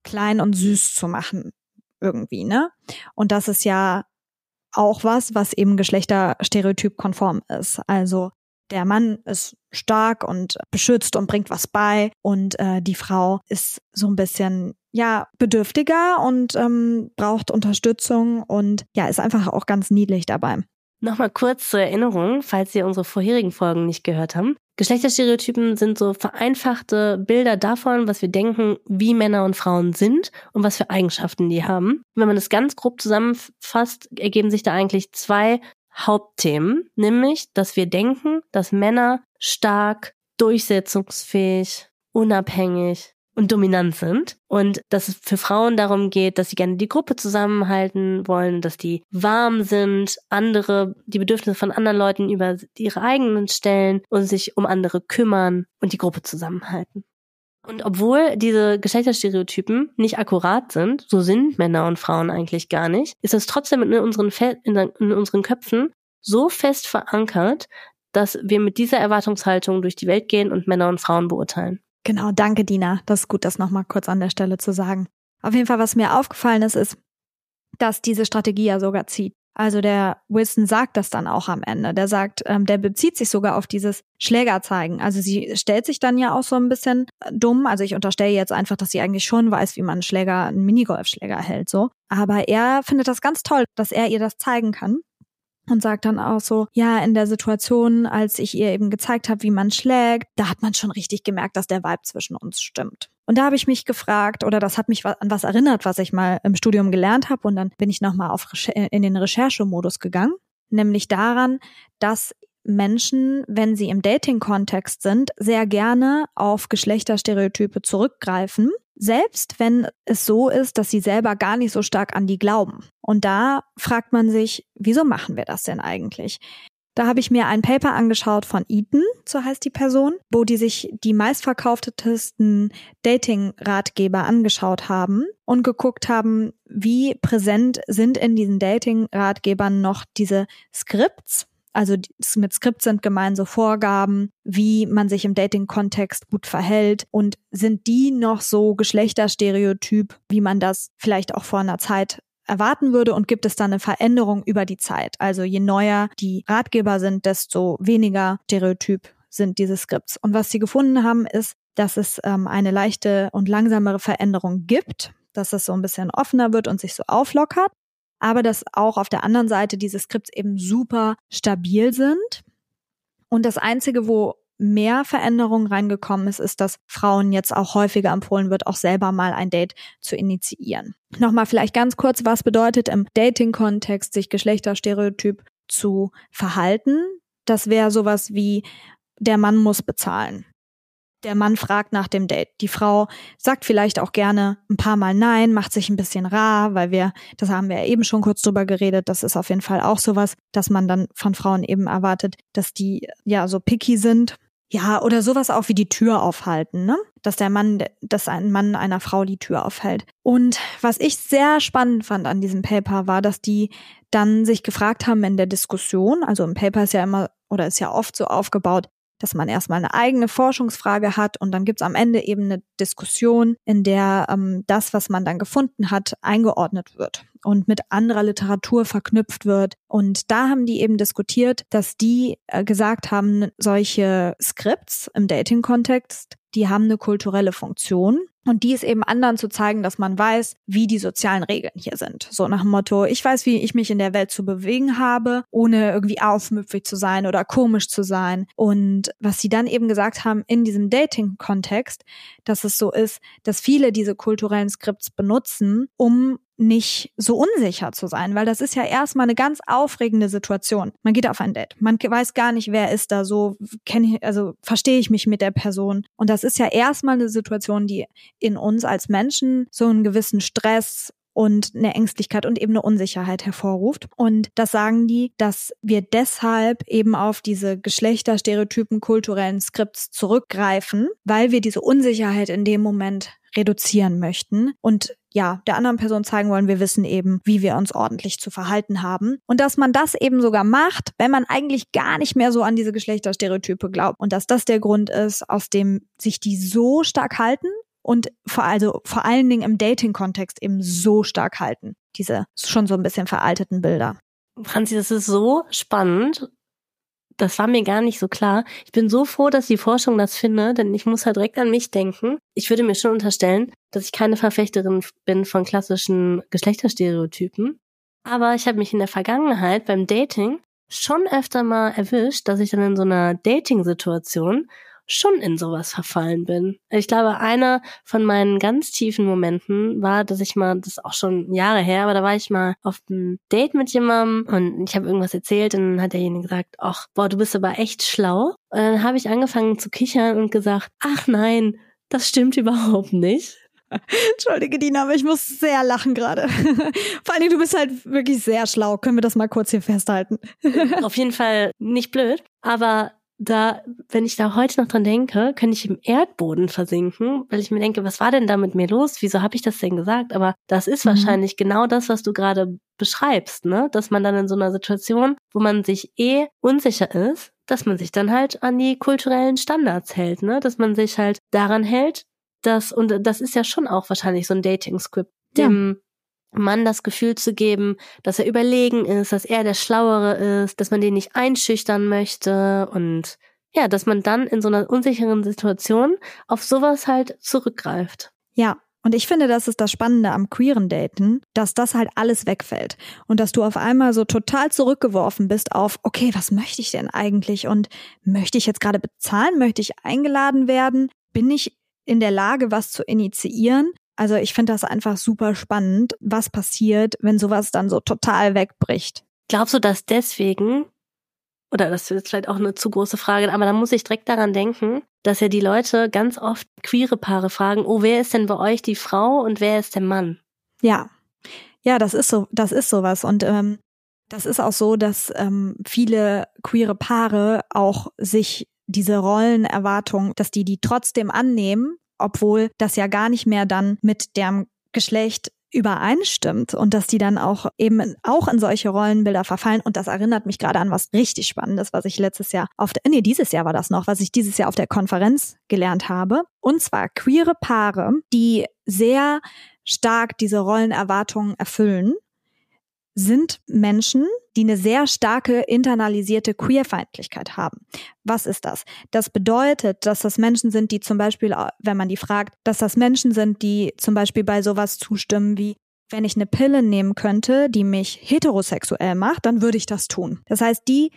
klein und süß zu machen irgendwie, ne? Und das ist ja auch was, was eben geschlechterstereotyp konform ist. Also der Mann ist stark und beschützt und bringt was bei und äh, die Frau ist so ein bisschen ja bedürftiger und ähm, braucht Unterstützung und ja ist einfach auch ganz niedlich dabei. Nochmal kurz zur Erinnerung, falls Sie unsere vorherigen Folgen nicht gehört haben. Geschlechterstereotypen sind so vereinfachte Bilder davon, was wir denken, wie Männer und Frauen sind und was für Eigenschaften die haben. Wenn man das ganz grob zusammenfasst, ergeben sich da eigentlich zwei Hauptthemen, nämlich, dass wir denken, dass Männer stark, durchsetzungsfähig, unabhängig und dominant sind und dass es für Frauen darum geht, dass sie gerne die Gruppe zusammenhalten wollen, dass die warm sind, andere, die Bedürfnisse von anderen Leuten über ihre eigenen stellen und sich um andere kümmern und die Gruppe zusammenhalten. Und obwohl diese Geschlechterstereotypen nicht akkurat sind, so sind Männer und Frauen eigentlich gar nicht, ist es trotzdem in unseren, Fe in, in unseren Köpfen so fest verankert, dass wir mit dieser Erwartungshaltung durch die Welt gehen und Männer und Frauen beurteilen. Genau, danke Dina. Das ist gut, das nochmal kurz an der Stelle zu sagen. Auf jeden Fall, was mir aufgefallen ist, ist, dass diese Strategie ja sogar zieht. Also der Wilson sagt das dann auch am Ende. Der sagt, ähm, der bezieht sich sogar auf dieses Schlägerzeigen. Also sie stellt sich dann ja auch so ein bisschen äh, dumm. Also ich unterstelle jetzt einfach, dass sie eigentlich schon weiß, wie man einen Schläger, einen Minigolfschläger hält, so. Aber er findet das ganz toll, dass er ihr das zeigen kann und sagt dann auch so, ja, in der Situation, als ich ihr eben gezeigt habe, wie man schlägt, da hat man schon richtig gemerkt, dass der Vibe zwischen uns stimmt. Und da habe ich mich gefragt, oder das hat mich an was erinnert, was ich mal im Studium gelernt habe. Und dann bin ich nochmal in den Recherchemodus gegangen, nämlich daran, dass Menschen, wenn sie im Dating-Kontext sind, sehr gerne auf Geschlechterstereotype zurückgreifen selbst wenn es so ist, dass sie selber gar nicht so stark an die glauben. Und da fragt man sich, wieso machen wir das denn eigentlich? Da habe ich mir ein Paper angeschaut von Eaton, so heißt die Person, wo die sich die meistverkauftesten Dating-Ratgeber angeschaut haben und geguckt haben, wie präsent sind in diesen Dating-Ratgebern noch diese Skripts, also mit Skript sind gemeint so Vorgaben, wie man sich im Dating-Kontext gut verhält und sind die noch so geschlechterstereotyp, wie man das vielleicht auch vor einer Zeit erwarten würde und gibt es dann eine Veränderung über die Zeit. Also je neuer die Ratgeber sind, desto weniger stereotyp sind diese Skripts. Und was sie gefunden haben, ist, dass es ähm, eine leichte und langsamere Veränderung gibt, dass es so ein bisschen offener wird und sich so auflockert aber dass auch auf der anderen Seite diese Skripts eben super stabil sind. Und das Einzige, wo mehr Veränderung reingekommen ist, ist, dass Frauen jetzt auch häufiger empfohlen wird, auch selber mal ein Date zu initiieren. Nochmal vielleicht ganz kurz, was bedeutet im Dating-Kontext, sich Geschlechterstereotyp zu verhalten? Das wäre sowas wie, der Mann muss bezahlen. Der Mann fragt nach dem Date. Die Frau sagt vielleicht auch gerne ein paar Mal Nein, macht sich ein bisschen rar, weil wir, das haben wir ja eben schon kurz drüber geredet, das ist auf jeden Fall auch sowas, dass man dann von Frauen eben erwartet, dass die ja so picky sind. Ja, oder sowas auch wie die Tür aufhalten, ne? Dass der Mann, dass ein Mann einer Frau die Tür aufhält. Und was ich sehr spannend fand an diesem Paper war, dass die dann sich gefragt haben in der Diskussion, also im Paper ist ja immer oder ist ja oft so aufgebaut, dass man erstmal eine eigene Forschungsfrage hat und dann gibt's am Ende eben eine Diskussion, in der ähm, das, was man dann gefunden hat, eingeordnet wird und mit anderer Literatur verknüpft wird. Und da haben die eben diskutiert, dass die äh, gesagt haben, solche Skripts im Dating-Kontext, die haben eine kulturelle Funktion und die ist eben anderen zu zeigen, dass man weiß, wie die sozialen Regeln hier sind. So nach dem Motto, ich weiß, wie ich mich in der Welt zu bewegen habe, ohne irgendwie aufmüpfig zu sein oder komisch zu sein. Und was sie dann eben gesagt haben in diesem Dating-Kontext, dass es so ist, dass viele diese kulturellen Skripts benutzen, um nicht so unsicher zu sein, weil das ist ja erstmal eine ganz aufregende Situation. Man geht auf ein Date, man weiß gar nicht, wer ist da so, kenne ich, also verstehe ich mich mit der Person. Und das ist ja erstmal eine Situation, die in uns als Menschen so einen gewissen Stress und eine Ängstlichkeit und eben eine Unsicherheit hervorruft. Und das sagen die, dass wir deshalb eben auf diese Geschlechterstereotypen kulturellen Skripts zurückgreifen, weil wir diese Unsicherheit in dem Moment reduzieren möchten und ja, der anderen Person zeigen wollen, wir wissen eben, wie wir uns ordentlich zu verhalten haben. Und dass man das eben sogar macht, wenn man eigentlich gar nicht mehr so an diese Geschlechterstereotype glaubt. Und dass das der Grund ist, aus dem sich die so stark halten und vor, also vor allen Dingen im Dating-Kontext eben so stark halten. Diese schon so ein bisschen veralteten Bilder. Franzi, das ist so spannend das war mir gar nicht so klar. Ich bin so froh, dass die Forschung das findet, denn ich muss halt direkt an mich denken. Ich würde mir schon unterstellen, dass ich keine Verfechterin bin von klassischen Geschlechterstereotypen. Aber ich habe mich in der Vergangenheit beim Dating schon öfter mal erwischt, dass ich dann in so einer Dating-Situation schon in sowas verfallen bin. Ich glaube, einer von meinen ganz tiefen Momenten war, dass ich mal, das ist auch schon Jahre her, aber da war ich mal auf einem Date mit jemandem und ich habe irgendwas erzählt und dann hat derjenige gesagt, ach, boah, du bist aber echt schlau. Und dann habe ich angefangen zu kichern und gesagt, ach nein, das stimmt überhaupt nicht. Entschuldige, Dina, aber ich muss sehr lachen gerade. Vor allem, du bist halt wirklich sehr schlau. Können wir das mal kurz hier festhalten? Auf jeden Fall nicht blöd. Aber da, wenn ich da heute noch dran denke, könnte ich im Erdboden versinken, weil ich mir denke, was war denn da mit mir los? Wieso habe ich das denn gesagt? Aber das ist mhm. wahrscheinlich genau das, was du gerade beschreibst, ne? Dass man dann in so einer Situation, wo man sich eh unsicher ist, dass man sich dann halt an die kulturellen Standards hält, ne? Dass man sich halt daran hält, dass, und das ist ja schon auch wahrscheinlich so ein Dating-Script, dem ja. Mann das Gefühl zu geben, dass er überlegen ist, dass er der Schlauere ist, dass man den nicht einschüchtern möchte und ja, dass man dann in so einer unsicheren Situation auf sowas halt zurückgreift. Ja, und ich finde, das ist das Spannende am queeren Daten, dass das halt alles wegfällt und dass du auf einmal so total zurückgeworfen bist auf, okay, was möchte ich denn eigentlich und möchte ich jetzt gerade bezahlen, möchte ich eingeladen werden, bin ich in der Lage, was zu initiieren also ich finde das einfach super spannend, was passiert, wenn sowas dann so total wegbricht. Glaubst du, dass deswegen, oder das ist vielleicht auch eine zu große Frage, aber da muss ich direkt daran denken, dass ja die Leute ganz oft queere Paare fragen, oh, wer ist denn bei euch die Frau und wer ist der Mann? Ja, ja, das ist so, das ist sowas und ähm, das ist auch so, dass ähm, viele queere Paare auch sich diese Rollenerwartung, dass die die trotzdem annehmen obwohl das ja gar nicht mehr dann mit dem Geschlecht übereinstimmt und dass die dann auch eben auch in solche Rollenbilder verfallen. Und das erinnert mich gerade an was richtig Spannendes, was ich letztes Jahr auf der, nee, dieses Jahr war das noch, was ich dieses Jahr auf der Konferenz gelernt habe. Und zwar queere Paare, die sehr stark diese Rollenerwartungen erfüllen sind Menschen, die eine sehr starke internalisierte Queerfeindlichkeit haben. Was ist das? Das bedeutet, dass das Menschen sind, die zum Beispiel, wenn man die fragt, dass das Menschen sind, die zum Beispiel bei sowas zustimmen wie, wenn ich eine Pille nehmen könnte, die mich heterosexuell macht, dann würde ich das tun. Das heißt, die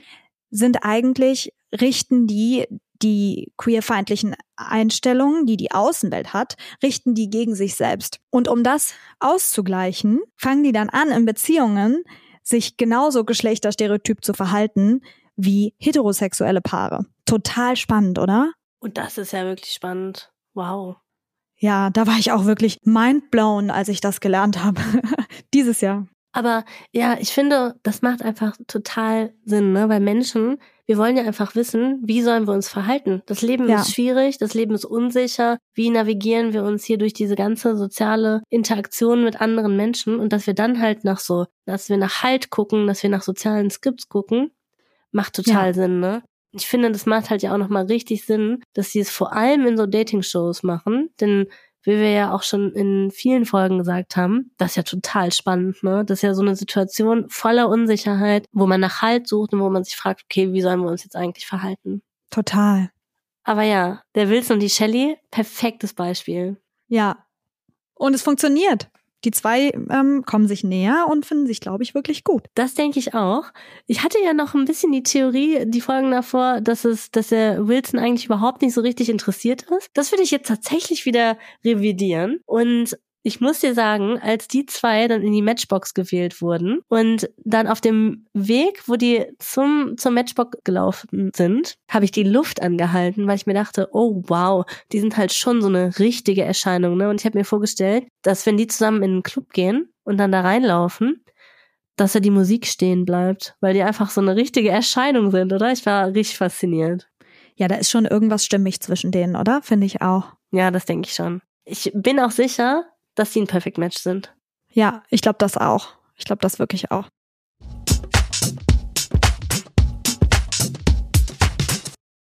sind eigentlich, richten die die queerfeindlichen Einstellungen, die die Außenwelt hat, richten die gegen sich selbst. Und um das auszugleichen, fangen die dann an, in Beziehungen sich genauso geschlechterstereotyp zu verhalten wie heterosexuelle Paare. Total spannend, oder? Und das ist ja wirklich spannend. Wow. Ja, da war ich auch wirklich mindblown, als ich das gelernt habe. Dieses Jahr. Aber ja, ich finde, das macht einfach total Sinn, ne? Weil Menschen, wir wollen ja einfach wissen, wie sollen wir uns verhalten. Das Leben ja. ist schwierig, das Leben ist unsicher. Wie navigieren wir uns hier durch diese ganze soziale Interaktion mit anderen Menschen und dass wir dann halt nach so, dass wir nach Halt gucken, dass wir nach sozialen Skripts gucken, macht total ja. Sinn, ne? Ich finde, das macht halt ja auch nochmal richtig Sinn, dass sie es vor allem in so Dating-Shows machen, denn wie wir ja auch schon in vielen Folgen gesagt haben, das ist ja total spannend, ne? Das ist ja so eine Situation voller Unsicherheit, wo man nach Halt sucht und wo man sich fragt, okay, wie sollen wir uns jetzt eigentlich verhalten? Total. Aber ja, der Wilson und die Shelley, perfektes Beispiel. Ja. Und es funktioniert. Die zwei ähm, kommen sich näher und finden sich, glaube ich, wirklich gut. Das denke ich auch. Ich hatte ja noch ein bisschen die Theorie, die Folgen davor, dass es, dass der Wilson eigentlich überhaupt nicht so richtig interessiert ist. Das würde ich jetzt tatsächlich wieder revidieren und ich muss dir sagen, als die zwei dann in die Matchbox gewählt wurden und dann auf dem Weg, wo die zum, zum Matchbox gelaufen sind, habe ich die Luft angehalten, weil ich mir dachte, oh wow, die sind halt schon so eine richtige Erscheinung. Ne? Und ich habe mir vorgestellt, dass wenn die zusammen in einen Club gehen und dann da reinlaufen, dass da die Musik stehen bleibt, weil die einfach so eine richtige Erscheinung sind, oder? Ich war richtig fasziniert. Ja, da ist schon irgendwas stimmig zwischen denen, oder? Finde ich auch. Ja, das denke ich schon. Ich bin auch sicher, dass sie ein Perfect Match sind. Ja, ich glaube das auch. Ich glaube das wirklich auch.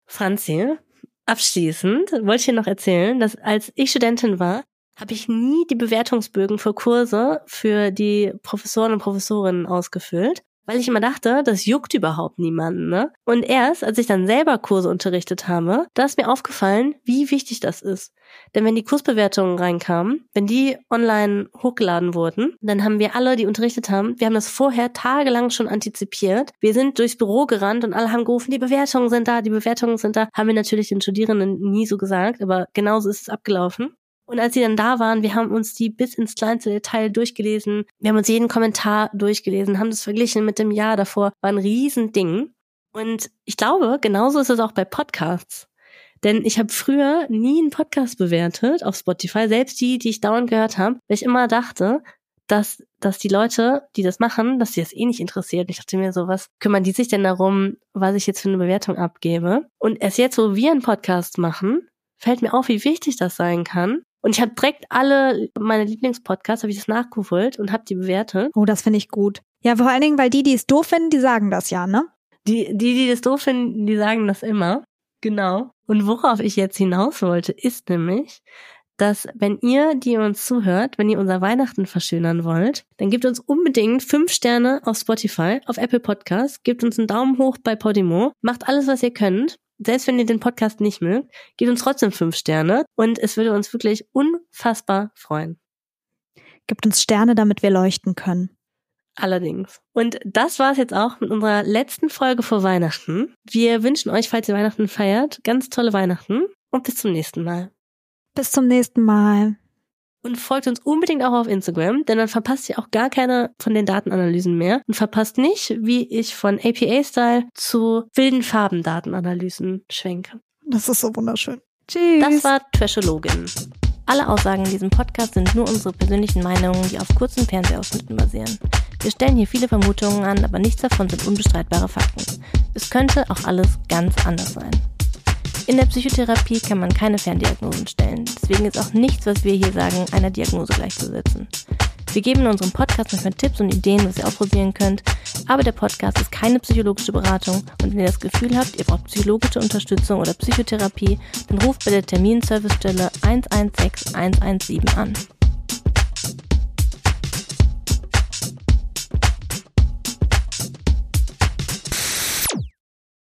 Franzi, abschließend wollte ich dir noch erzählen, dass als ich Studentin war, habe ich nie die Bewertungsbögen für Kurse für die Professoren und Professorinnen ausgefüllt, weil ich immer dachte, das juckt überhaupt niemanden. Ne? Und erst, als ich dann selber Kurse unterrichtet habe, da ist mir aufgefallen, wie wichtig das ist. Denn wenn die Kursbewertungen reinkamen, wenn die online hochgeladen wurden, dann haben wir alle, die unterrichtet haben, wir haben das vorher tagelang schon antizipiert. Wir sind durchs Büro gerannt und alle haben gerufen, die Bewertungen sind da, die Bewertungen sind da. Haben wir natürlich den Studierenden nie so gesagt, aber genauso ist es abgelaufen. Und als sie dann da waren, wir haben uns die bis ins kleinste Detail durchgelesen. Wir haben uns jeden Kommentar durchgelesen, haben das verglichen mit dem Jahr davor. War ein Riesending. Und ich glaube, genauso ist es auch bei Podcasts. Denn ich habe früher nie einen Podcast bewertet auf Spotify, selbst die, die ich dauernd gehört habe, weil ich immer dachte, dass, dass die Leute, die das machen, dass sie das eh nicht interessiert. Ich dachte mir so, was kümmern die sich denn darum, was ich jetzt für eine Bewertung abgebe? Und erst jetzt, wo wir einen Podcast machen, fällt mir auf, wie wichtig das sein kann. Und ich habe direkt alle meine Lieblingspodcasts, habe ich das nachgeholt und habe die bewertet. Oh, das finde ich gut. Ja, vor allen Dingen, weil die, die es doof finden, die sagen das ja, ne? Die, die, die das doof finden, die sagen das immer. Genau. Und worauf ich jetzt hinaus wollte, ist nämlich, dass wenn ihr, die uns zuhört, wenn ihr unser Weihnachten verschönern wollt, dann gebt uns unbedingt fünf Sterne auf Spotify, auf Apple Podcasts, gebt uns einen Daumen hoch bei Podimo, macht alles, was ihr könnt selbst wenn ihr den Podcast nicht mögt, gebt uns trotzdem fünf Sterne und es würde uns wirklich unfassbar freuen. Gebt uns Sterne, damit wir leuchten können. Allerdings. Und das war es jetzt auch mit unserer letzten Folge vor Weihnachten. Wir wünschen euch, falls ihr Weihnachten feiert, ganz tolle Weihnachten und bis zum nächsten Mal. Bis zum nächsten Mal. Und folgt uns unbedingt auch auf Instagram, denn dann verpasst ihr auch gar keine von den Datenanalysen mehr und verpasst nicht, wie ich von APA-Style zu wilden Farbendatenanalysen schwenke. Das ist so wunderschön. Tschüss. Das war Trashologin. Alle Aussagen in diesem Podcast sind nur unsere persönlichen Meinungen, die auf kurzen Fernsehausschnitten basieren. Wir stellen hier viele Vermutungen an, aber nichts davon sind unbestreitbare Fakten. Es könnte auch alles ganz anders sein. In der Psychotherapie kann man keine Ferndiagnosen stellen. Deswegen ist auch nichts, was wir hier sagen, einer Diagnose gleichzusetzen. Wir geben in unserem Podcast manchmal Tipps und Ideen, was ihr ausprobieren könnt. Aber der Podcast ist keine psychologische Beratung und wenn ihr das Gefühl habt, ihr braucht psychologische Unterstützung oder Psychotherapie, dann ruft bei der Terminservicestelle 116 117 an.